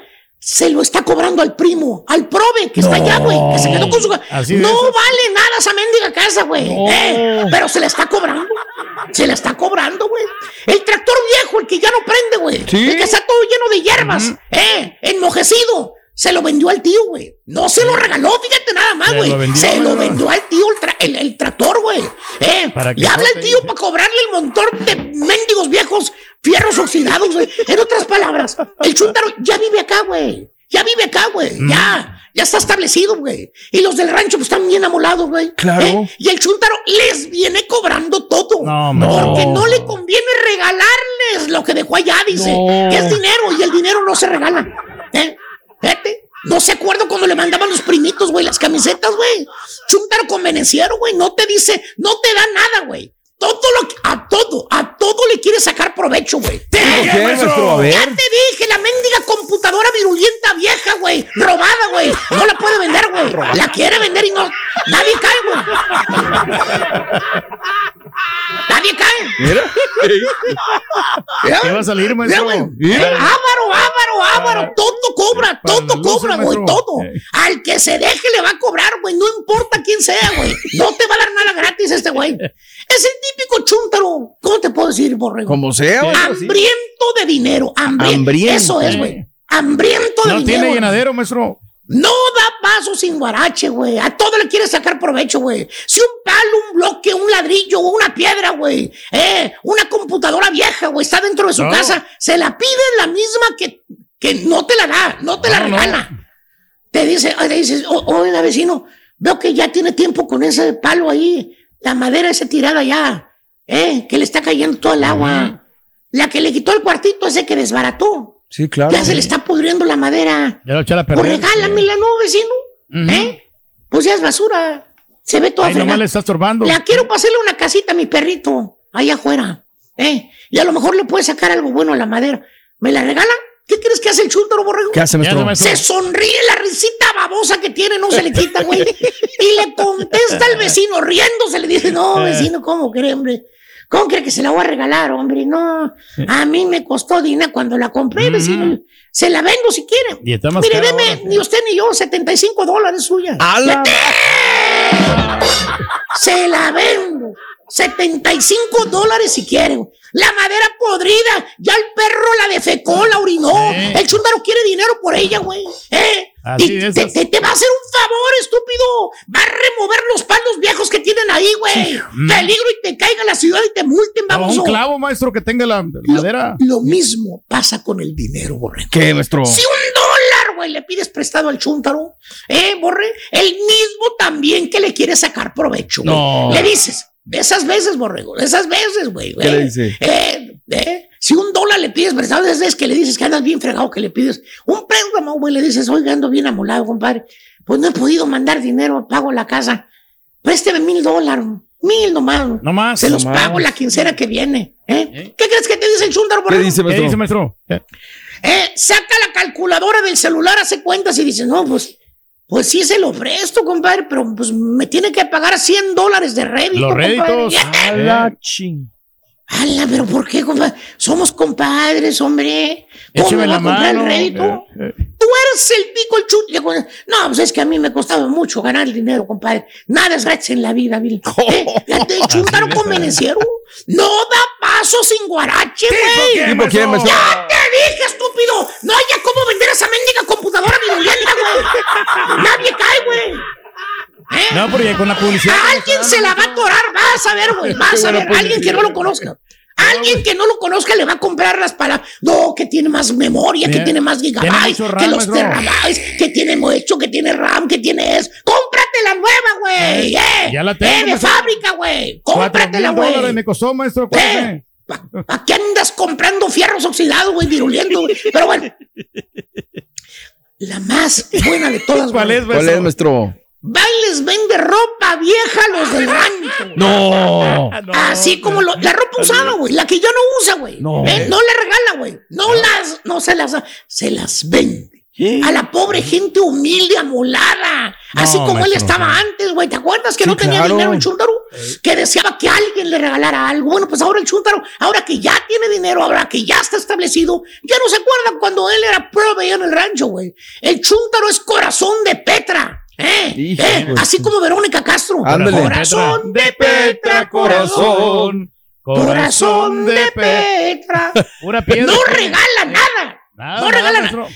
S20: se lo está cobrando al primo, al prove que está allá, güey. Que se quedó con su. No vale nada esa mendiga casa, güey.
S2: No.
S20: Eh, pero se la está cobrando. Se la está cobrando, güey. El tractor viejo, el que ya no prende, güey.
S4: Sí.
S20: El que está todo lleno de hierbas. Eh, enmojecido. Se lo vendió al tío, güey. No se lo regaló, fíjate nada más, güey. Se lo vendió al tío el, tra- el- el tractor, güey. Eh, y habla el tío para cobrarle el montón de mendigos viejos fierros oxidados, güey. En otras palabras, el chúntaro ya vive acá, güey. Ya vive acá, güey. Ya. Ya está establecido, güey. Y los del rancho pues están bien amolados, güey.
S4: Claro.
S20: ¿Eh? Y el chúntaro les viene cobrando todo.
S2: No, hombre.
S20: Porque no le conviene regalarles lo que dejó allá, dice.
S4: No.
S20: Que es dinero y el dinero no se regala. ¿Eh? Fíjate. No se acuerdo cuando le mandaban los primitos, güey, las camisetas, güey. Chúntaro convenenciero, güey. No te dice, no te da nada, güey. Todo lo que, a todo, a todo le quiere sacar provecho, güey.
S4: ¿Por qué, maestro? A
S20: Ya te dije, la mendiga computadora virulenta vieja, güey. Robada, güey. No la puede vender, güey. La quiere vender y no. Nadie cae, güey. Nadie cae.
S4: Mira.
S2: ¿Qué va a salir,
S20: Mira,
S2: maestro?
S20: güey. Eh, Ávaro, Ávaro, Ávaro. Todo cobra, todo cobra, güey. Todo.
S2: Eh.
S20: Al que se deje le va a cobrar, güey. No importa quién sea, güey. No te va a dar nada gratis este güey. Es el típico chúntaro. ¿Cómo te puedo decir, borrego?
S4: Como sea, güey. así.
S20: Hambriento de dinero. Hambriento.
S4: Hambriento.
S20: Eso es, güey. Hambriento de
S2: No
S20: dinero.
S2: tiene
S20: güey.
S2: llenadero, maestro.
S20: No da paso sin guarache, güey. A todo le quiere sacar provecho, güey. Si un palo, un bloque, un ladrillo o una piedra, güey. Eh, una computadora vieja, güey, está dentro de su
S2: No.
S20: casa. Se la pide la misma que, que no te la da, no te la
S2: No, no.
S20: regala. Te dice, te dices, "O- oiga, vecino, veo que ya tiene tiempo con ese palo ahí. La madera esa tirada ya. Eh, que le está cayendo todo el agua. La que le quitó el cuartito ese que desbarató.
S4: Sí, claro.
S20: Ya se le está pudriendo la madera.
S2: Ya lo eché a la
S20: Pues regálamela, ¿no, vecino? ¿Eh? Pues ya es basura. Se ve todo
S2: Ahí nomás le está estorbando.
S20: La quiero para hacerle una casita a mi perrito, allá afuera. ¿Eh? Y a lo mejor le puede sacar algo bueno a la madera. ¿Me la regala? ¿Qué crees que hace el chúntaro, borrego?
S4: ¿Qué hace?
S2: Ya, maestro.
S20: Se sonríe la risita babosa que tiene, no se le quita, güey. Y le contesta al vecino, riéndose, le dice, no, vecino, ¿cómo cree, hombre? ¿Cómo cree que se la voy a regalar, hombre? No, a mí me costó dinero cuando la compré, vecino. Se la vendo si quiere.
S2: Y está más
S20: Mire, deme,
S2: ahora,
S20: ni usted ni yo, 75 dólares suya.
S4: ¡Ala!
S20: Se la vendo. 75 dólares si quiere. La madera podrida. Ya el perro la defecó, la orinó. El chúndaro quiere dinero por ella, güey. ¿Eh?
S2: Así
S20: te, te- te va a hacer un favor, estúpido. Va a remover los palos viejos que tienen ahí, güey.
S2: Mm.
S20: Peligro y te caiga la ciudad y te multen,
S2: No,
S20: vamos.
S2: un clavo, maestro, que tenga la madera.
S20: Lo mismo pasa con el dinero, borrego.
S4: ¿Qué, maestro?
S20: Si un dólar, güey, le pides prestado al chúntaro, ¿eh, borre? El mismo también que le quiere sacar provecho.
S4: No.
S20: Le dices, de esas veces, borrego, de esas veces, güey.
S4: ¿Qué
S20: eh,
S4: le dice?
S20: eh, eh, si un dólar le pides de esas veces que le dices que andas bien fregado, que le pides un préstamo, güey, le dices, oiga, ando bien amolado, compadre. Pues no he podido mandar dinero, pago la casa. Présteme mil dólares, mil nomás.
S2: No más.
S20: Se los pago la quincena que viene. ¿eh? ¿Qué crees que te dice el
S4: ¿Qué
S20: borrego?
S4: dice,
S2: ¿Qué
S4: maestro?
S2: dice, maestro?
S20: Eh, saca la calculadora del celular, hace cuentas y dice, no, pues, pues sí se lo presto, compadre, pero pues me tiene que pagar 100 dólares de rédito.
S2: Los
S20: compadre".
S2: réditos.
S4: A la ching.
S20: Ala, pero ¿por qué, compadre? Somos compadres, hombre. ¿Cómo
S2: Écheme
S20: me va
S2: la
S20: a comprar el rédito?
S2: Eh, eh.
S20: Tú eres el pico, el chute. No, pues es que a mí me costaba mucho ganar el dinero, compadre. Nada es gratis en la vida, Bill. ¿Eh? Fíjate, El chúntaro convenenciero no da paso sin guarache, güey.
S4: ¿Tipo quién?
S20: ¡Ya te dije, estúpido! No haya cómo vender esa mendiga computadora virulenta, güey. Nadie cae, güey. ¿Eh?
S2: No, porque con la publicidad.
S20: A alguien se la va a atorar, vas a ver, güey, vas a ver. Alguien que no lo conozca. Alguien que no lo conozca le va a comprar las palabras. No, que tiene más memoria, que tiene más gigabytes, que los terabytes, que tiene mucho, que tiene RAM, que tiene eso. ¡Cómprate la nueva, güey!
S2: Eh,
S20: ¡Eh!
S2: ya la tengo,
S20: ¡Eh, de fábrica, güey!
S2: Cuatro
S20: ¡Cómpratela,
S2: mil dólares
S20: güey!
S2: me costó, maestro. acuérdese.
S20: ¿A qué andas comprando fierros oxidados, güey, viruliendo, güey? Pero bueno. La más buena de todas,
S2: ¿Cuál es,
S4: ¿Cuál es, maestro?
S20: Va y les vende ropa vieja a los del rancho.
S4: No.
S20: Así como lo- la ropa usada, güey, la que ya no usa, güey.
S4: No.
S20: ¿Eh? No le regala, güey. No las, no se las, da, se las vende. A la pobre gente humilde, amolada. Así
S2: No,
S20: como él estaba
S2: no.
S20: antes, güey. ¿Te acuerdas que
S4: Sí,
S20: no tenía
S4: claro.
S20: dinero el chúntaro? Que deseaba que alguien le regalara algo. Bueno, pues ahora el chúntaro, ahora que ya tiene dinero, ahora que ya está establecido, ya no se acuerda cuando él era prove en el rancho, güey. El chúntaro es corazón de Petra. ¿Eh?
S4: Hijo,
S20: ¿Eh?
S4: pues.
S20: Así como Verónica Castro.
S4: Ándale.
S20: Corazón de Petra, corazón. Corazón de Petra.
S2: Pura piedra.
S20: No regala nada.
S2: Nada,
S20: no regala nada.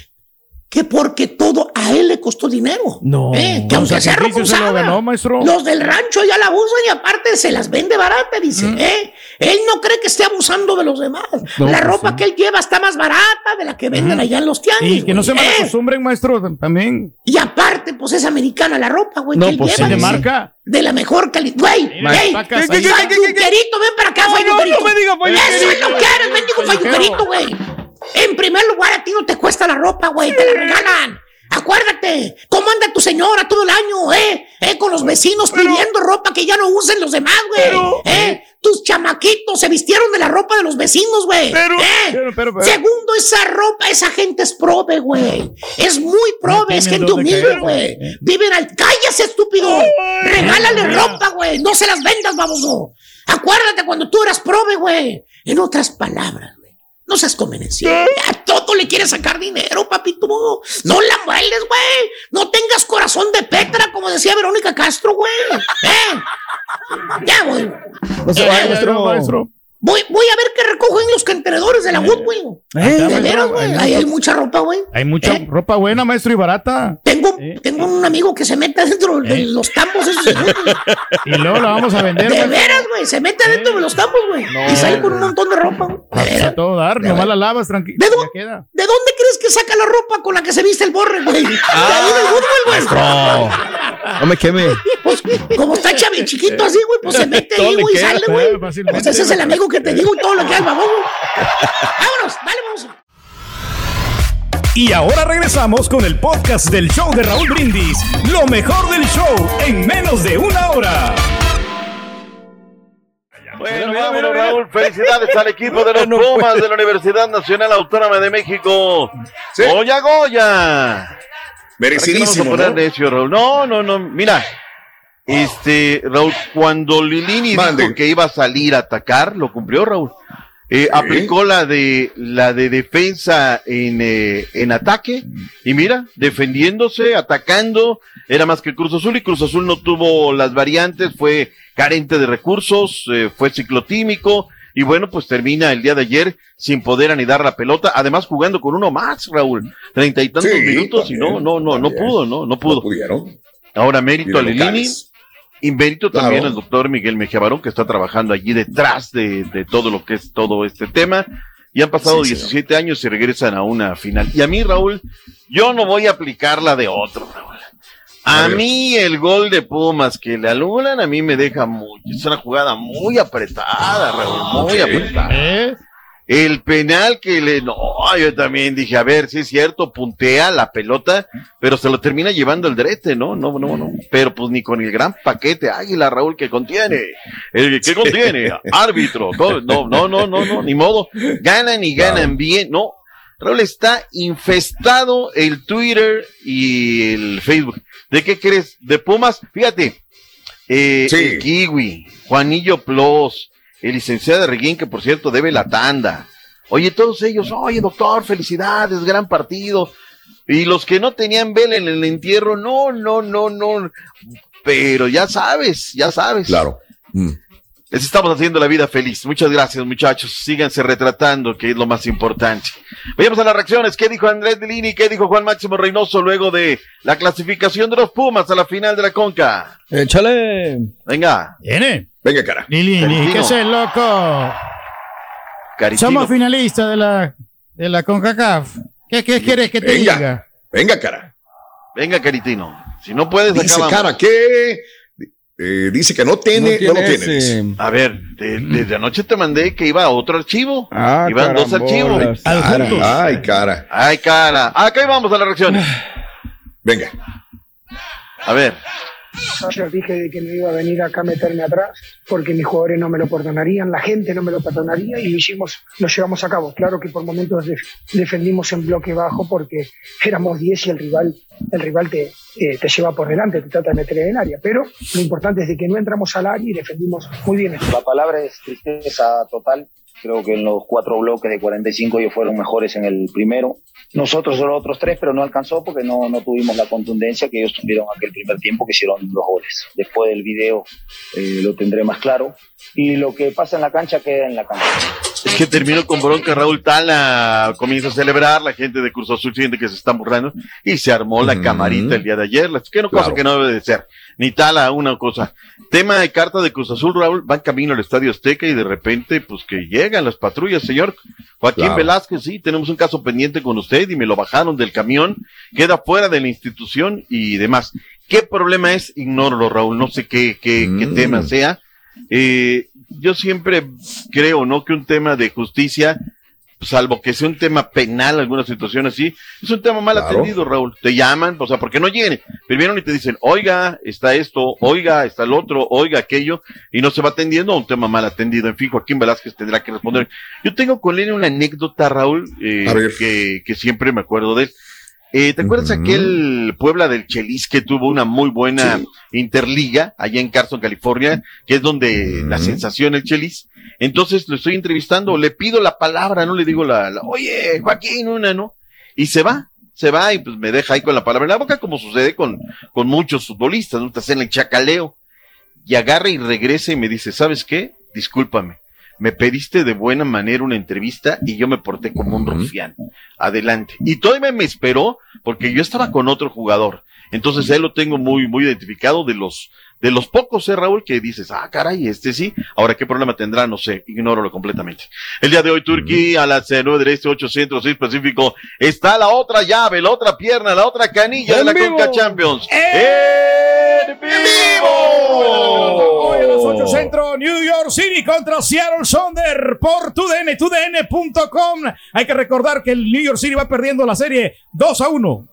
S20: Que porque todo a él le costó dinero.
S4: No.
S20: Eh, que aunque sea
S2: se ganó, maestro.
S20: Los del rancho ya la usan y aparte se las vende barata, dice. ¿eh? Él no cree que esté abusando de los demás.
S4: No,
S20: la
S4: pues
S20: ropa
S4: sí.
S20: que él lleva está más barata de la que venden allá en los tianguis.
S2: Y que no se
S20: ¿eh?
S2: malacostumbren, maestro, también.
S20: Y aparte, pues es americana la ropa, güey,
S4: No,
S20: que él
S2: Es
S4: pues,
S20: lleva.
S2: de marca.
S20: De la mejor calidad. Güey, güey. ven para acá,
S4: No, no,
S20: falluquerito.
S4: no me diga falluquerito.
S20: Eso es lo que eres, bendigo falluquerito, güey. En primer lugar, a ti no te cuesta la ropa, güey, te la regalan. Acuérdate, ¿cómo anda tu señora todo el año, eh? Eh, con los vecinos pidiendo ropa que ya no usen los demás, güey. Eh, tus chamaquitos se vistieron de la ropa de los vecinos, güey.
S2: Pero,
S20: Eh,
S2: pero, pero, pero.
S20: Segundo, esa ropa, esa gente es probe, güey. Es muy probe, es gente humilde, güey.
S2: eh.
S20: Viven al... ¡Cállate, estúpido! Regálale ropa, güey. No se las vendas, baboso. Acuérdate cuando tú eras probe, güey. En otras palabras. No seas convenenciero. A todo le quieres sacar dinero, papito. No la mueldes, güey. No tengas corazón de Petra, como decía Verónica Castro, güey. ¿Eh? Ya, güey.
S4: No se
S20: Eh,
S4: vaya,
S2: Ya,
S4: maestro.
S2: maestro.
S20: Voy, voy a ver qué recojo en los contenedores de la Woodwell.
S2: Eh,
S20: De veras, güey. Ahí hay mucha ropa, güey.
S2: Hay mucha
S20: Eh.
S2: ropa buena, maestro, y barata.
S20: Tengo,
S2: Eh.
S20: tengo un amigo que se mete dentro de
S2: Eh.
S20: los esos. güey.
S2: Y luego la vamos a vender.
S20: De
S2: maestro.
S20: veras, güey. Se mete dentro de los tambos, güey. Y sale con un montón de ropa, güey.
S2: A todo dar, nomás la lavas tranquilo.
S20: ¿De
S2: queda.
S20: ¿De dónde crees que saca la ropa con la que se viste el borre, güey? De ahí del Woodwell, güey.
S4: Maestro. No me queme.
S20: Pues, como está chavi chiquito así, güey, pues se mete ahí, güey, y sale,
S2: eh,
S20: güey. Pues ese es el amigo que te digo y todo lo que hay, babón. Vámonos, dale, vamos.
S15: Y ahora regresamos con el podcast del show de Raúl Brindis. Lo mejor del show en menos de una hora.
S14: Bueno, vámonos, Raúl. Felicidades al equipo de los Pumas de la Universidad Nacional Autónoma de México. Goya, Goya.
S3: Merecidísimo,
S14: ¿Para qué nos vamos a poner
S3: ¿no?
S14: necio, Raúl? No, no, no. Mira,
S21: Este, Raúl, cuando Lilini dijo que iba a salir a atacar, lo cumplió, Raúl. Eh, aplicó la de la de defensa en, eh, en ataque y mira, defendiéndose, atacando, era más que Cruz Azul y Cruz Azul no tuvo las variantes, fue carente de recursos, eh, fue ciclotímico y bueno, pues termina el día de ayer sin poder anidar la pelota, además jugando con uno más, Raúl, treinta y tantos
S22: Sí,
S21: minutos y no, no, no, no pudo, no, no pudo.
S22: pudieron.
S21: Ahora mérito a Lilini
S22: locales. Claro.
S21: también al doctor Miguel Mejía Barón, que está trabajando allí detrás de, de todo lo que es todo este tema. Y han pasado
S22: Sí,
S21: 17 años y regresan a una final. Y a mí, Raúl, yo no voy a aplicar la de otro, Raúl. A, mí el gol de Pumas que le anulan, a mí me deja muy, es una jugada muy apretada, Raúl, muy apretada. El penal que le, no, yo también dije, a ver, sí es cierto, puntea la pelota, pero se lo termina llevando el drete, ¿no? No, no, no. Pero pues ni con el gran paquete águila, Raúl, que contiene. El que contiene, árbitro. No, no, no, no, no, no, ni modo. Ganan y ganan bien, no. Raúl está infestado el Twitter y el Facebook. ¿De qué crees? De Pumas, fíjate. Eh,
S22: Sí.
S21: El Kiwi, Juanillo Plus, el licenciado Reguín, que por cierto debe la tanda. Oye, todos ellos, oye, doctor, felicidades, gran partido. Y los que no tenían vela en el entierro, no, no, no, no. Pero ya sabes, ya sabes.
S22: Claro. Mm.
S21: Les estamos haciendo la vida feliz. Muchas gracias, muchachos. Síganse retratando, que es lo más importante. Vayamos a las reacciones. ¿Qué dijo Andrés Delini? ¿Qué dijo Juan Máximo Reynoso luego de la clasificación de los Pumas a la final de la Conca?
S4: Échale.
S21: Venga.
S2: Viene.
S22: Venga, cara.
S2: Lili,
S21: Caritino.
S2: ¿qué es el loco?
S21: Caritino.
S2: Somos finalistas de la, de la CONCACAF. ¿Qué, qué quieres que te
S22: Venga.
S2: diga?
S22: Venga, cara.
S21: Venga, Caritino. Si no puedes,
S22: Dice,
S21: acabamos.
S22: cara, que eh, dice que no tiene, no, lo tiene. dice.
S21: A ver, de- desde anoche te mandé que iba a otro archivo.
S4: Ah,
S21: Iban dos archivos.
S22: Cara, ay, cara.
S21: Ay, cara. Acá vamos a las reacciones.
S22: Venga.
S21: A ver.
S23: Yo dije que no iba a venir acá a meterme atrás porque mis jugadores no me lo perdonarían, la gente no me lo perdonaría y lo hicimos, lo llevamos a cabo. Claro que por momentos def- defendimos en bloque bajo porque éramos 10 y el rival, el rival te, eh, te lleva por delante, te trata de meter en el área. Pero lo importante es de que no entramos al área y defendimos muy bien.
S24: La palabra es tristeza total. Creo que en los cuatro bloques de 45 ellos fueron mejores en el primero. Nosotros los otros tres, pero no alcanzó porque no, no tuvimos la contundencia que ellos tuvieron aquel primer tiempo que hicieron los goles. Después del video eh, lo tendré más claro. Y lo que pasa en la cancha queda en la cancha.
S21: Es que terminó con bronca Raúl Tala, comienza a celebrar, la gente de Cruz Azul siente que se están burlando y se armó la camarita el día de ayer, la- que no cosa
S22: Claro.
S21: que no debe de ser, ni Tala una cosa. Tema de carta de Cruz Azul, Raúl, van camino al Estadio Azteca y de repente, pues que llegan las patrullas, señor. Joaquín
S22: Claro.
S21: Velázquez, sí, tenemos un caso pendiente con usted y me lo bajaron del camión, queda fuera de la institución y demás. ¿Qué problema es? Ignoro, Raúl, no sé qué, qué, qué
S22: Mm.
S21: tema sea. Eh, yo siempre creo, ¿no? Que un tema de justicia, salvo que sea un tema penal, alguna situación así, es un tema mal
S22: Claro.
S21: atendido, Raúl. Te llaman, o sea, porque no lleguen. Primero y te dicen, oiga, está esto, oiga, está el otro, oiga, aquello, y no se va atendiendo a un tema mal atendido. En fin, Joaquín Velázquez tendrá que responder. Yo tengo con él una anécdota, Raúl, eh, que, que siempre me acuerdo de él. Eh, ¿Te acuerdas aquel Puebla del Chelis que tuvo una muy buena interliga allá en Carson, California, que es donde la sensación el Chelis? Entonces lo estoy entrevistando, le pido la palabra, no le digo la, la, oye, Joaquín, una, ¿no? Y se va, se va y pues me deja ahí con la palabra en la boca, como sucede con, con muchos futbolistas, ¿no? Te hacen el chacaleo. Y agarra y regresa y me dice, ¿sabes qué? Discúlpame. Me pediste de buena manera una entrevista y yo me porté como un rufián. Adelante. Y todavía me esperó porque yo estaba con otro jugador. Entonces él lo tengo muy, muy identificado de los, de los pocos, eh, Raúl, que dices, ah, caray, este sí. Ahora, ¿qué problema tendrá? No sé, ignóralo completamente. El día de hoy, Turquía, a las eh, 9 del Este, 8 Centro, 6 Pacífico, está la otra llave, la otra pierna, la otra canilla de
S4: ¡En
S21: la
S4: vivo!
S21: Conca Champions.
S2: ¡En Hoy a las 8 Centro, New York City contra Seattle Sonder por TUDN, TUDN.com. Hay que recordar que el New York City va perdiendo la serie 2 a 1.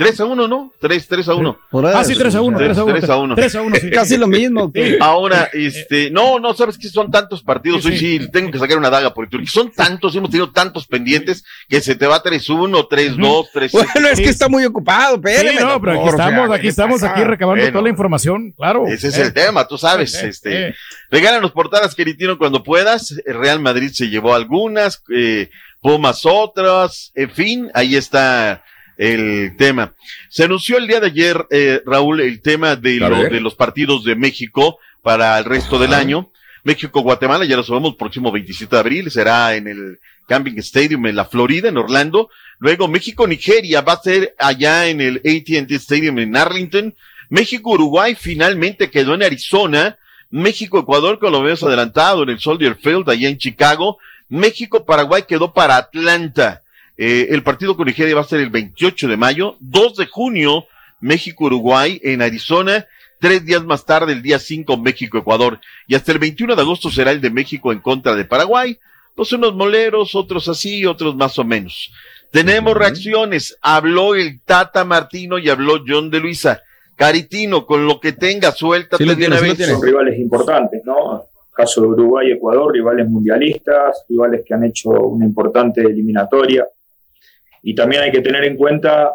S21: 3 a 1, ¿no? 3, 3 a 1.
S2: Ah, sí, 3 a 1, 3 a 1.
S21: 3 a 1.
S2: 3 a 1, sí.
S4: Casi lo mismo. que-
S21: Ahora, este, no, no, sabes que son tantos partidos, hoy sí, tengo que sacar una daga por el Turquía. Son tantos, hemos tenido tantos pendientes que se te va 3-1, 3-2, 3
S4: Bueno, es que está muy ocupado,
S2: Sí,
S4: espérame.
S2: no, pero aquí estamos,
S4: ¿qué
S2: aquí estamos, aquí recabando
S21: Bueno.
S2: toda la información, claro.
S21: Ese es
S2: Eh,
S21: el tema, tú sabes,
S2: eh,
S21: este,
S2: eh.
S21: regálanos portadas, Queritino, cuando puedas. El Real Madrid se llevó algunas, eh, Pumas otras, en fin, ahí está el tema. Se anunció el día de ayer, eh, Raúl, el tema de, lo- de los partidos de México para el resto del año. México-Guatemala, ya lo sabemos, próximo 27 de abril, será en el Camping Stadium en la Florida, en Orlando. Luego México-Nigeria va a ser allá en el AT&T Stadium en Arlington. México-Uruguay finalmente quedó en Arizona. México-Ecuador, con lo vemos adelantado en el Soldier Field, allá en Chicago. México-Paraguay quedó para Atlanta. Eh, el partido con Nigeria va a ser el 28 de mayo. 2 de junio, México-Uruguay en Arizona. Tres días más tarde, el día 5, México-Ecuador. Y hasta el 21 de agosto será el de México en contra de Paraguay. Pues unos moleros, otros así, otros más o menos. Tenemos reacciones. Habló el Tata Martino y habló John de Luisa. Caritino, con lo que tenga, suéltate de una vez.
S25: Son rivales importantes, ¿no? Caso de Uruguay y Ecuador, rivales mundialistas, rivales que han hecho una importante eliminatoria. Y también hay que tener en cuenta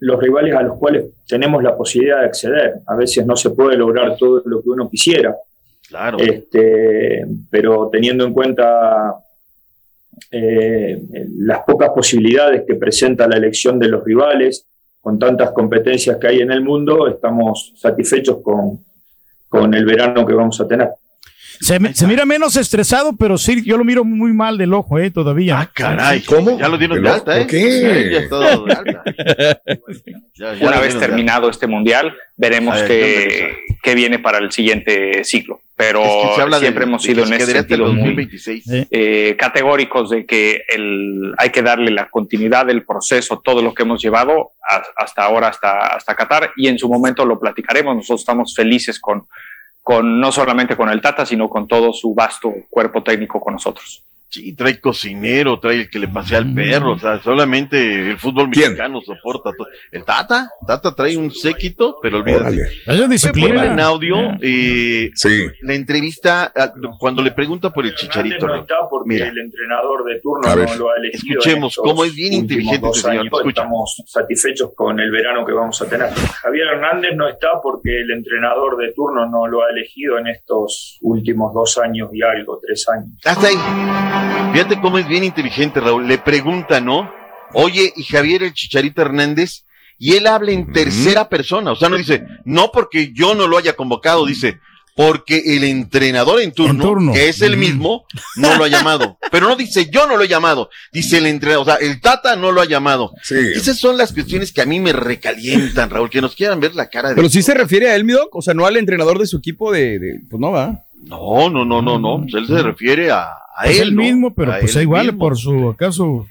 S25: los rivales a los cuales tenemos la posibilidad de acceder. A veces no se puede lograr todo lo que uno quisiera.
S21: Claro.
S25: Este, pero teniendo en cuenta eh, las pocas posibilidades que presenta la elección de los rivales, con tantas competencias que hay en el mundo, estamos satisfechos con, con el verano que vamos a tener.
S2: Se, me- se mira menos estresado, pero sí, yo lo miro muy mal del ojo, eh, todavía. Ah,
S21: caray.
S22: ¿Cómo?
S21: Ya lo dieron de
S22: ¿Pero
S21: alta, ¿eh?
S22: por qué?
S21: Sí, ya dado de alta. Ya- ya
S26: Una vez terminado este mundial, veremos
S21: ver,
S26: qué, qué viene para el siguiente ciclo. Pero
S21: Es que se habla
S26: siempre
S21: de-
S26: hemos sido en ese sentido muy
S21: 2026.
S26: eh, categóricos de que el, hay que darle la continuidad del proceso, todo lo que hemos llevado a- hasta ahora, hasta, hasta Qatar, y en su momento lo platicaremos. Nosotros estamos felices con, con no solamente con el Tata, sino con todo su vasto cuerpo técnico con nosotros.
S21: Sí, trae cocinero, trae el que le pasea al perro, o sea, solamente el fútbol mexicano soporta todo. El Tata, Tata trae un séquito, pero olvídate.
S2: Es disciplina.
S21: En audio eh, la entrevista ah, cuando le pregunta por el chicharito.
S25: no
S21: ¿no?
S25: está porque
S21: Mira,
S25: el entrenador de turno
S21: A ver.
S25: no lo ha elegido.
S21: Escuchemos
S25: en estos
S21: cómo es bien
S25: últimos
S21: inteligente
S25: dos
S21: este señor.
S25: Estamos satisfechos con el verano que vamos a tener. Javier Hernández no está porque el entrenador de turno no lo ha elegido en estos últimos dos años y algo, tres años.
S21: hasta ahí. Fíjate cómo es bien inteligente, Raúl. Le pregunta, ¿no? Oye, y Javier el Chicharito Hernández, y él habla en tercera persona, o sea, no dice, no porque yo no lo haya convocado, dice, porque el entrenador en turno,
S2: turno.
S21: que es el mismo, no lo ha llamado. Pero no dice, yo no lo he llamado, dice el entrenador, o sea, el Tata no lo ha llamado. Esas son las cuestiones que a mí me recalientan, Raúl, que nos quieran ver la cara de...
S4: Pero sí se refiere a él, mi doc, o sea, no al entrenador de su equipo de, de- pues no va.
S21: No, no, no, no, no, pues él se refiere a, a
S2: Es
S21: él.
S2: el
S21: ¿no?
S2: mismo, pero
S21: A
S2: pues igual
S21: mismo.
S2: por su acaso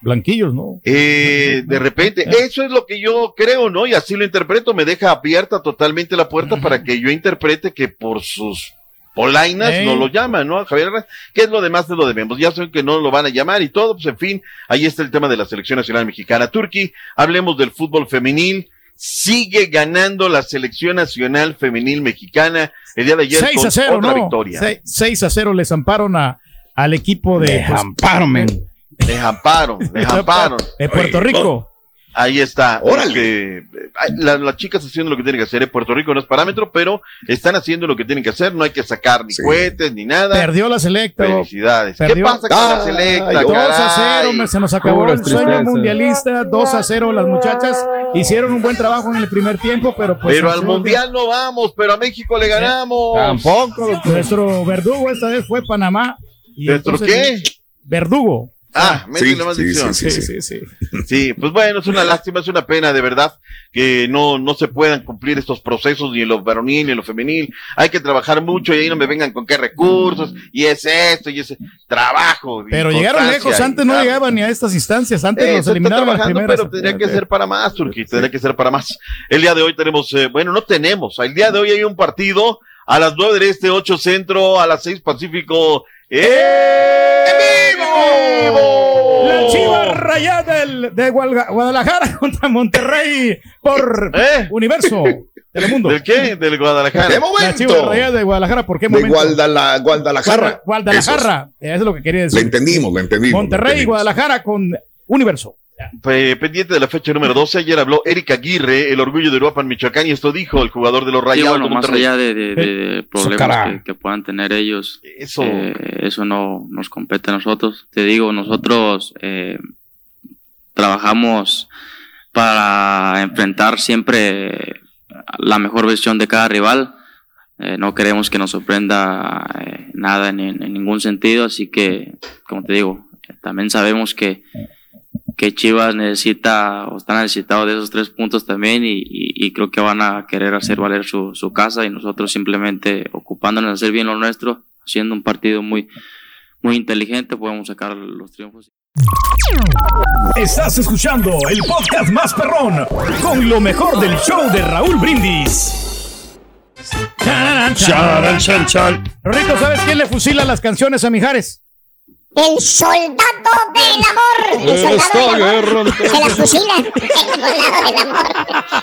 S2: blanquillos, ¿no?
S21: Eh, de repente, eso es lo que yo creo, ¿no? Y así lo interpreto, me deja abierta totalmente la puerta para que yo interprete que por sus polainas no lo llaman, ¿no? Javier que es lo demás de lo debemos. Ya saben que no lo van a llamar y todo, pues en fin, ahí está el tema de la selección nacional mexicana. Turquí, hablemos del fútbol femenil. Sigue ganando la selección nacional femenil mexicana. El día de ayer
S2: 6
S21: con
S2: a 0,
S21: otra
S2: ¿no?
S21: victoria.
S2: 6 a 0 les amparon a, al equipo de. pues,
S4: Dejamparon, men.
S21: Dejamparon, dejamparon.
S2: De Puerto Rico.
S21: Ahí está.
S22: Órale.
S21: La- las chicas haciendo lo que tienen que hacer. En Puerto Rico no es parámetro, pero están haciendo lo que tienen que hacer. No hay que sacar ni cohetes ni nada.
S2: Perdió la selecta.
S21: Felicidades.
S2: Perdió.
S21: ¿Qué pasa con la selecta?
S2: 2 a
S21: caray?
S2: 0, me- se nos acabó el sueño mundialista. 2 a 0, las muchachas hicieron un buen trabajo en el primer tiempo, pero pues.
S21: pero al mundial no vamos, pero a México le ganamos.
S4: Tampoco.
S2: Nuestro verdugo esta vez fue Panamá. Y
S21: ¿Nuestro
S2: entonces-
S21: qué?
S2: Verdugo.
S21: Ah, métele
S22: Sí,
S21: más
S22: sí, sí,
S2: Sí,
S22: sí.
S2: sí, sí.
S21: Sí, pues bueno, es una lástima, es una pena de verdad que no, no se puedan cumplir estos procesos ni en lo varonil ni en lo femenil. Hay que trabajar mucho y ahí no me vengan con qué recursos y es esto y ese trabajo.
S2: Pero llegaron lejos,
S21: y
S2: antes no llegaban ni a estas instancias, antes
S21: Eh,
S2: los eliminaron las primeras.
S21: Pero tendría que ser para más, Turquía, tendría que ser para más. El día de hoy tenemos, eh, bueno, no tenemos, el día de hoy hay un partido a las 9 del Este, 8 Centro, a las 6 Pacífico. ¡En vivo!
S2: Las Chivas Rayadas del, de Guadalajara contra Monterrey por Universo. Telemundo.
S21: ¿Del qué? Del Guadalajara.
S3: ¡Qué
S2: Las Chivas
S3: momento!
S2: Rayadas de Guadalajara, ¿por qué
S3: De
S2: momento?
S3: Guadala- Guadalajara.
S2: Guadalajara. Eso es lo que quería
S3: Le
S2: decir.
S3: entendimos, le entendimos. le
S2: Monterrey y
S3: entendimos.
S2: Guadalajara con Universo.
S21: Pendiente de la fecha número 12, ayer habló Eric Aguirre, el orgullo de Europa en Michoacán, y esto dijo el jugador de los
S27: Sí,
S21: Rayados
S27: bueno, más allá de, de- de problemas que, que puedan tener ellos,
S21: Eso.
S27: eh, eso no nos compete a nosotros. Te digo, nosotros eh, trabajamos para enfrentar siempre la mejor versión de cada rival. Eh, no queremos que nos sorprenda eh, nada en, en ningún sentido, así que, como te digo, eh, también sabemos que, que Chivas necesita o está necesitado de esos tres puntos también y, y- y creo que van a querer hacer valer su, su casa y nosotros simplemente ocupándonos de hacer bien lo nuestro, haciendo un partido muy, muy inteligente, podemos sacar los triunfos.
S28: Estás escuchando el podcast más perrón con lo mejor del show de Raúl Brindis.
S2: Charan, chan, chan. Rorrito, ¿sabes quién le fusila las canciones a Mijares?
S1: El soldado del amor. El
S2: Esta
S1: soldado del amor. Se las fusila. El soldado del amor.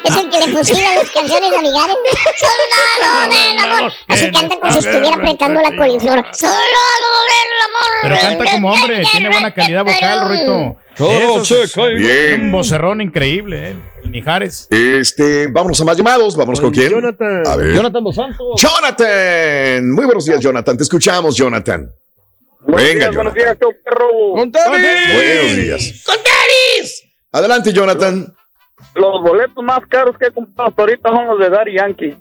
S1: Es el que le fusila las canciones a Mijares. Soldado del amor. Así canta como si estuviera apretando la coliflor. Soldado del amor.
S2: Pero canta como hombre, tiene buena calidad vocal.
S3: Todo cae. Bien.
S2: Un vocerrón increíble, ¿eh? El Mijares.
S3: Este, vámonos a más llamados. Vamos con quién.
S2: Jonathan.
S3: A ver.
S2: Jonathan
S3: Dos Santos. Jonathan. Muy buenos días, Jonathan. Te escuchamos, Jonathan. Venga, Jonathan.
S29: días, show perro. ¡Con
S3: Buenos días.
S29: ¡Con tenis!
S3: Adelante, Jonathan.
S29: Los boletos más caros que he comprado hasta ahorita son los de Daddy Yankee.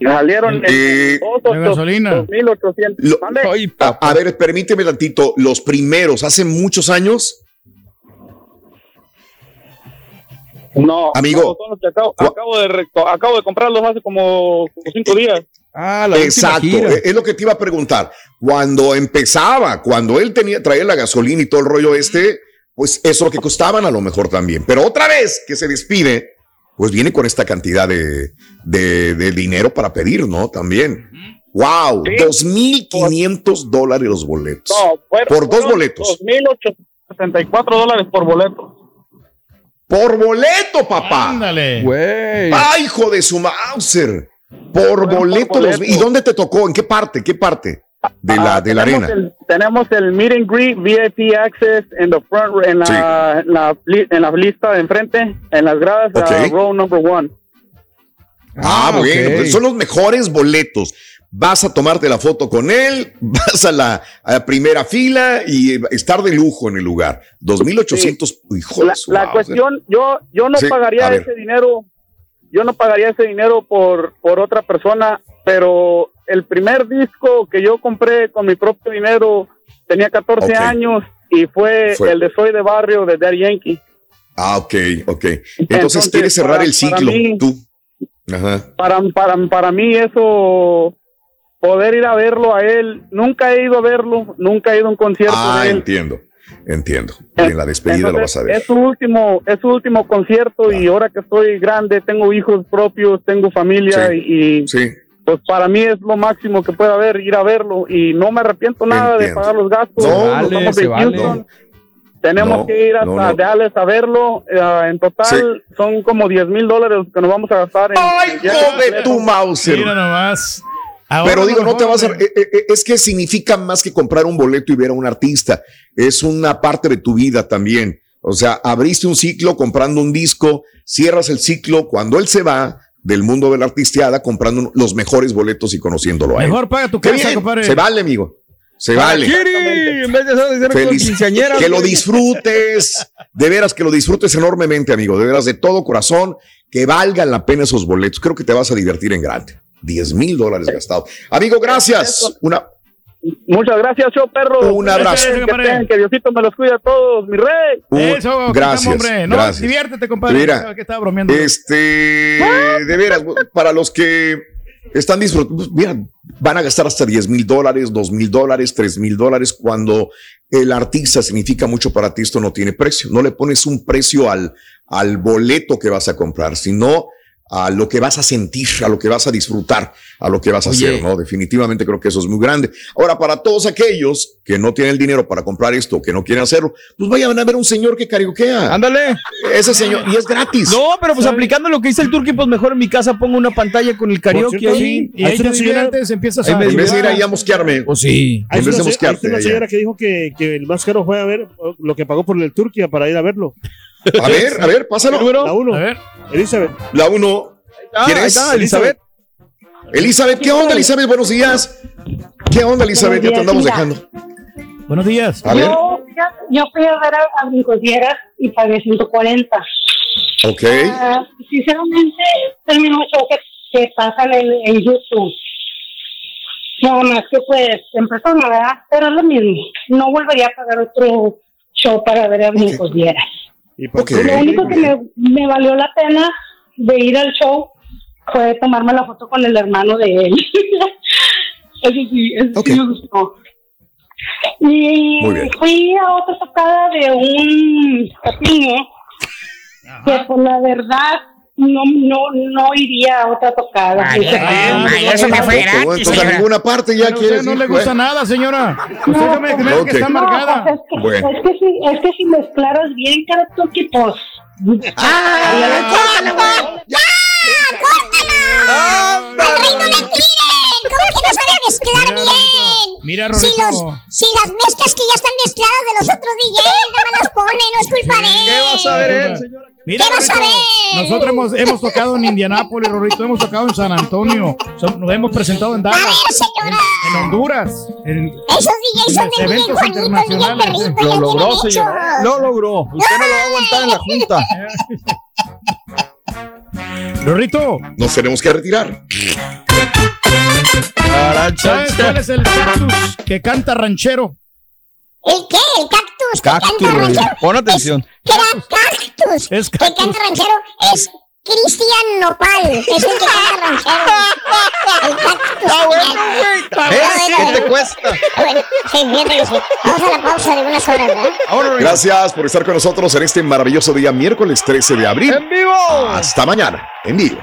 S29: Y salieron
S3: Eh,
S29: en dos-
S3: de gasolina.
S29: 2,800.
S3: Lo-
S29: ¿Mande?
S3: a, a ver, permíteme tantito. Los primeros, hace muchos años.
S29: No,
S3: Amigo.
S29: no, son los que acabo, acabo de, reco- acabo de comprarlos hace como, como cinco días.
S3: Ah, Exacto, es es lo que te iba a preguntar. Cuando empezaba, cuando él tenía, traía la gasolina y todo el rollo este, pues eso es lo que costaban a lo mejor también. Pero otra vez que se despide, pues viene con esta cantidad de, de- de dinero para pedir, ¿no? También. Wow, dos mil quinientos dólares los boletos.
S29: No, fueron-
S3: por dos boletos.
S29: 2.864 dólares por boleto.
S3: Por boleto, papá.
S2: Ándale.
S3: ¡Ay, hijo de su Mauser! Por boleto.
S29: boleto.
S3: los- ¿Y dónde te tocó? ¿En qué parte? ¿Qué parte de la,
S29: Ah,
S3: de la arena?
S29: El, tenemos el meet and greet VIP access en the front, en la, en la, en la lista de enfrente, en las gradas,
S3: Ok.
S29: uh, row number one.
S3: Ah, bueno, pues son los mejores boletos. Vas a tomarte la foto con él, vas a la, a la primera fila y estar de lujo en el lugar. 2,800, hijo
S29: La,
S3: de su
S29: la
S3: Mauser.
S29: cuestión, yo, yo no
S3: Sí,
S29: pagaría ese dinero, yo no pagaría ese dinero por, por otra persona, pero el primer disco que yo compré con mi propio dinero tenía 14
S3: Ok.
S29: años y fue,
S3: Fue.
S29: el de Soy de Barrio de Daddy Yankee.
S3: Ah, ok, ok. Entonces,
S29: Entonces,
S3: quieres cerrar
S29: para-
S3: el ciclo,
S29: mí-
S3: tú. Ajá.
S29: para, para, para mí eso, poder ir a verlo a él, nunca he ido a verlo, nunca he ido a un concierto
S3: Ah,
S29: de él.
S3: entiendo, entiendo. Y en la despedida lo vas a ver.
S29: Es su último, es su último concierto y ahora que estoy grande, tengo hijos propios, tengo familia
S3: Sí,
S29: y, y, pues para mí es lo máximo que pueda haber, ir a verlo y no me arrepiento nada de pagar los gastos.
S3: No, vale,
S29: de. Tenemos
S3: No,
S29: que ir hasta
S3: no, no.
S29: Dallas a verlo. eh, en total son como 10 mil dólares que nos vamos a gastar. En,
S3: ¡Ay,
S29: en completo.
S3: tu Mauser!
S2: Mira nomás.
S3: Pero digo, no te vas a. eh, eh, Es que significa más que comprar un boleto y ver a un artista. Es una parte de tu vida también. O sea, abriste un ciclo comprando un disco, cierras el ciclo cuando él se va del mundo de la artisteada comprando los mejores boletos y conociéndolo a él.
S2: Mejor paga tu casa, compadre.
S3: Se vale, amigo. Se vale.
S4: En vez de
S3: Feliz. Que lo disfrutes, de veras que lo disfrutes enormemente, amigo, de veras de todo corazón, que valgan la pena esos boletos. Creo que te vas a divertir en grande. 10 mil dólares gastados. Amigo, gracias. Una,
S29: Muchas gracias, show perro.
S3: Un abrazo.
S29: Que, Diosito me los cuide a todos, mi rey.
S3: un-
S2: Eso,
S3: gracias.
S2: hombre. No,
S3: gracias.
S2: diviértete, compadre.
S3: Mira,
S2: que estaba bromeando.
S3: Este, de veras, para los que están disfrutando, pues, mira, van a gastar hasta 10 mil dólares, 2 mil dólares, 3 mil dólares, cuando el artista significa mucho para ti, esto no tiene precio. No le pones un precio al, al boleto que vas a comprar, sino
S22: a lo que vas a sentir, a lo que vas a disfrutar, a lo que vas a
S4: Oye.
S22: hacer, ¿no? Definitivamente creo que eso es muy grande. Ahora, para todos aquellos que no tienen el dinero para comprar esto, que no quieren hacerlo, pues vayan a ver un señor que karaoquea.
S4: Ándale.
S22: Ese señor, y es gratis.
S4: No, pero pues aplicando lo que dice el Turqui, pues mejor en mi casa pongo una pantalla con el karaoke
S2: cierto,
S4: ahí.
S2: sí. Y ahí te diviertes, empiezas a-
S22: En vez de ir ahí a mosquearme.
S4: Pues sí.
S30: Hay
S22: En vez de
S30: hay
S22: mosquearte.
S30: una
S22: allá.
S30: señora que dijo que, que el más caro fue a ver lo que pagó por el Turquía para ir a verlo.
S22: A ver, a ver, pásalo.
S30: La uno.
S2: A ver.
S30: Elizabeth.
S22: La uno.
S4: Ah,
S22: ¿Quién
S4: ahí
S22: es?
S4: Elizabeth.
S22: Elizabeth, ¿qué onda, Elizabeth? Buenos días. ¿Qué onda, Elizabeth? Ya te andamos dejando.
S2: Buenos días.
S22: A ver.
S31: Yo, yo fui a ver a, Brincosieras y pagué 140.
S22: Ok.
S31: Ah, sinceramente, es el mismo show que, que pasan en, en YouTube. Nada más que pues en persona, ¿verdad? Pero es lo mismo. No volvería a pagar otro show para ver a Brincosieras.
S30: ¿Y por
S22: Ok.
S30: qué?
S31: Lo único que me, me valió la pena de ir al show fue tomarme la foto con el hermano de él. eso sí, eso
S22: Ok.
S31: sí me gustó. Y
S22: Muy bien.
S31: fui a otra tocada de un niño que por la verdad no, no, no iría a otra tocada.
S2: Eso me fue
S22: Tampoco,
S2: gratis,
S22: Entonces, a
S2: señora.
S22: ninguna parte ya
S2: usted no le gusta
S22: güey.
S2: nada, señora. Usted no me me
S22: Ok.
S2: que está
S31: No,
S2: amargada.
S31: pues es que,
S22: Bueno.
S31: es que si, es que si mezclaras bien cada toque, pues.
S1: ¡Ah! ¡Córtala, güey! ¡Ya! ¡Córtala! ¡Al rey no le tiren! ¿Cómo que no sabe mezclar bien?
S2: Mira,
S1: Si,
S2: Rorrito.
S1: los, si las mezclas que ya están mezcladas de los otros DJs no me las pone, no es culpa de él.
S4: ¿Qué va a saber él, señora?
S2: Mira,
S1: ¿Qué vas a ver?
S2: nosotros hemos, hemos tocado en Indianápolis, Rorrito, hemos tocado en San Antonio, son- nos hemos presentado en
S1: A
S2: Dallas,
S1: ver, señora.
S2: en Honduras, en,
S1: Esos DJs son
S2: en
S1: de bien
S2: eventos
S1: Juanitos, bien
S2: internacionales.
S1: perritos,
S4: Lo
S1: ya
S4: logró,
S1: tienen
S4: señora. Lo logró. Usted no lo va a aguantar en la junta.
S2: Rorrito,
S22: Nos tenemos que retirar.
S2: ¿sabes cuál es el cactus que canta ranchero?
S1: ¿El qué? ¿El cactus? que
S4: Cactus,
S1: canta ranchero?
S4: Pon atención.
S1: ¿Qué era cactus?
S2: Es
S1: que
S2: cactus.
S1: canta ranchero es Cristian Nopal. Es el que canta ranchero. El cactus.
S4: Está bueno, güey.
S1: Está bueno,
S4: ¿Qué te cuesta?
S1: Bueno, sí, fíjate que sí. Vamos a la pausa de unas horas, ¿verdad?
S4: Ahora.
S22: Gracias por estar con nosotros en este maravilloso día, miércoles 13 de abril.
S4: ¡En vivo!
S22: Hasta mañana, en vivo.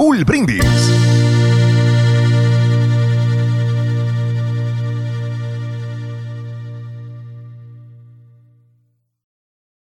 S3: Raúl Brindis.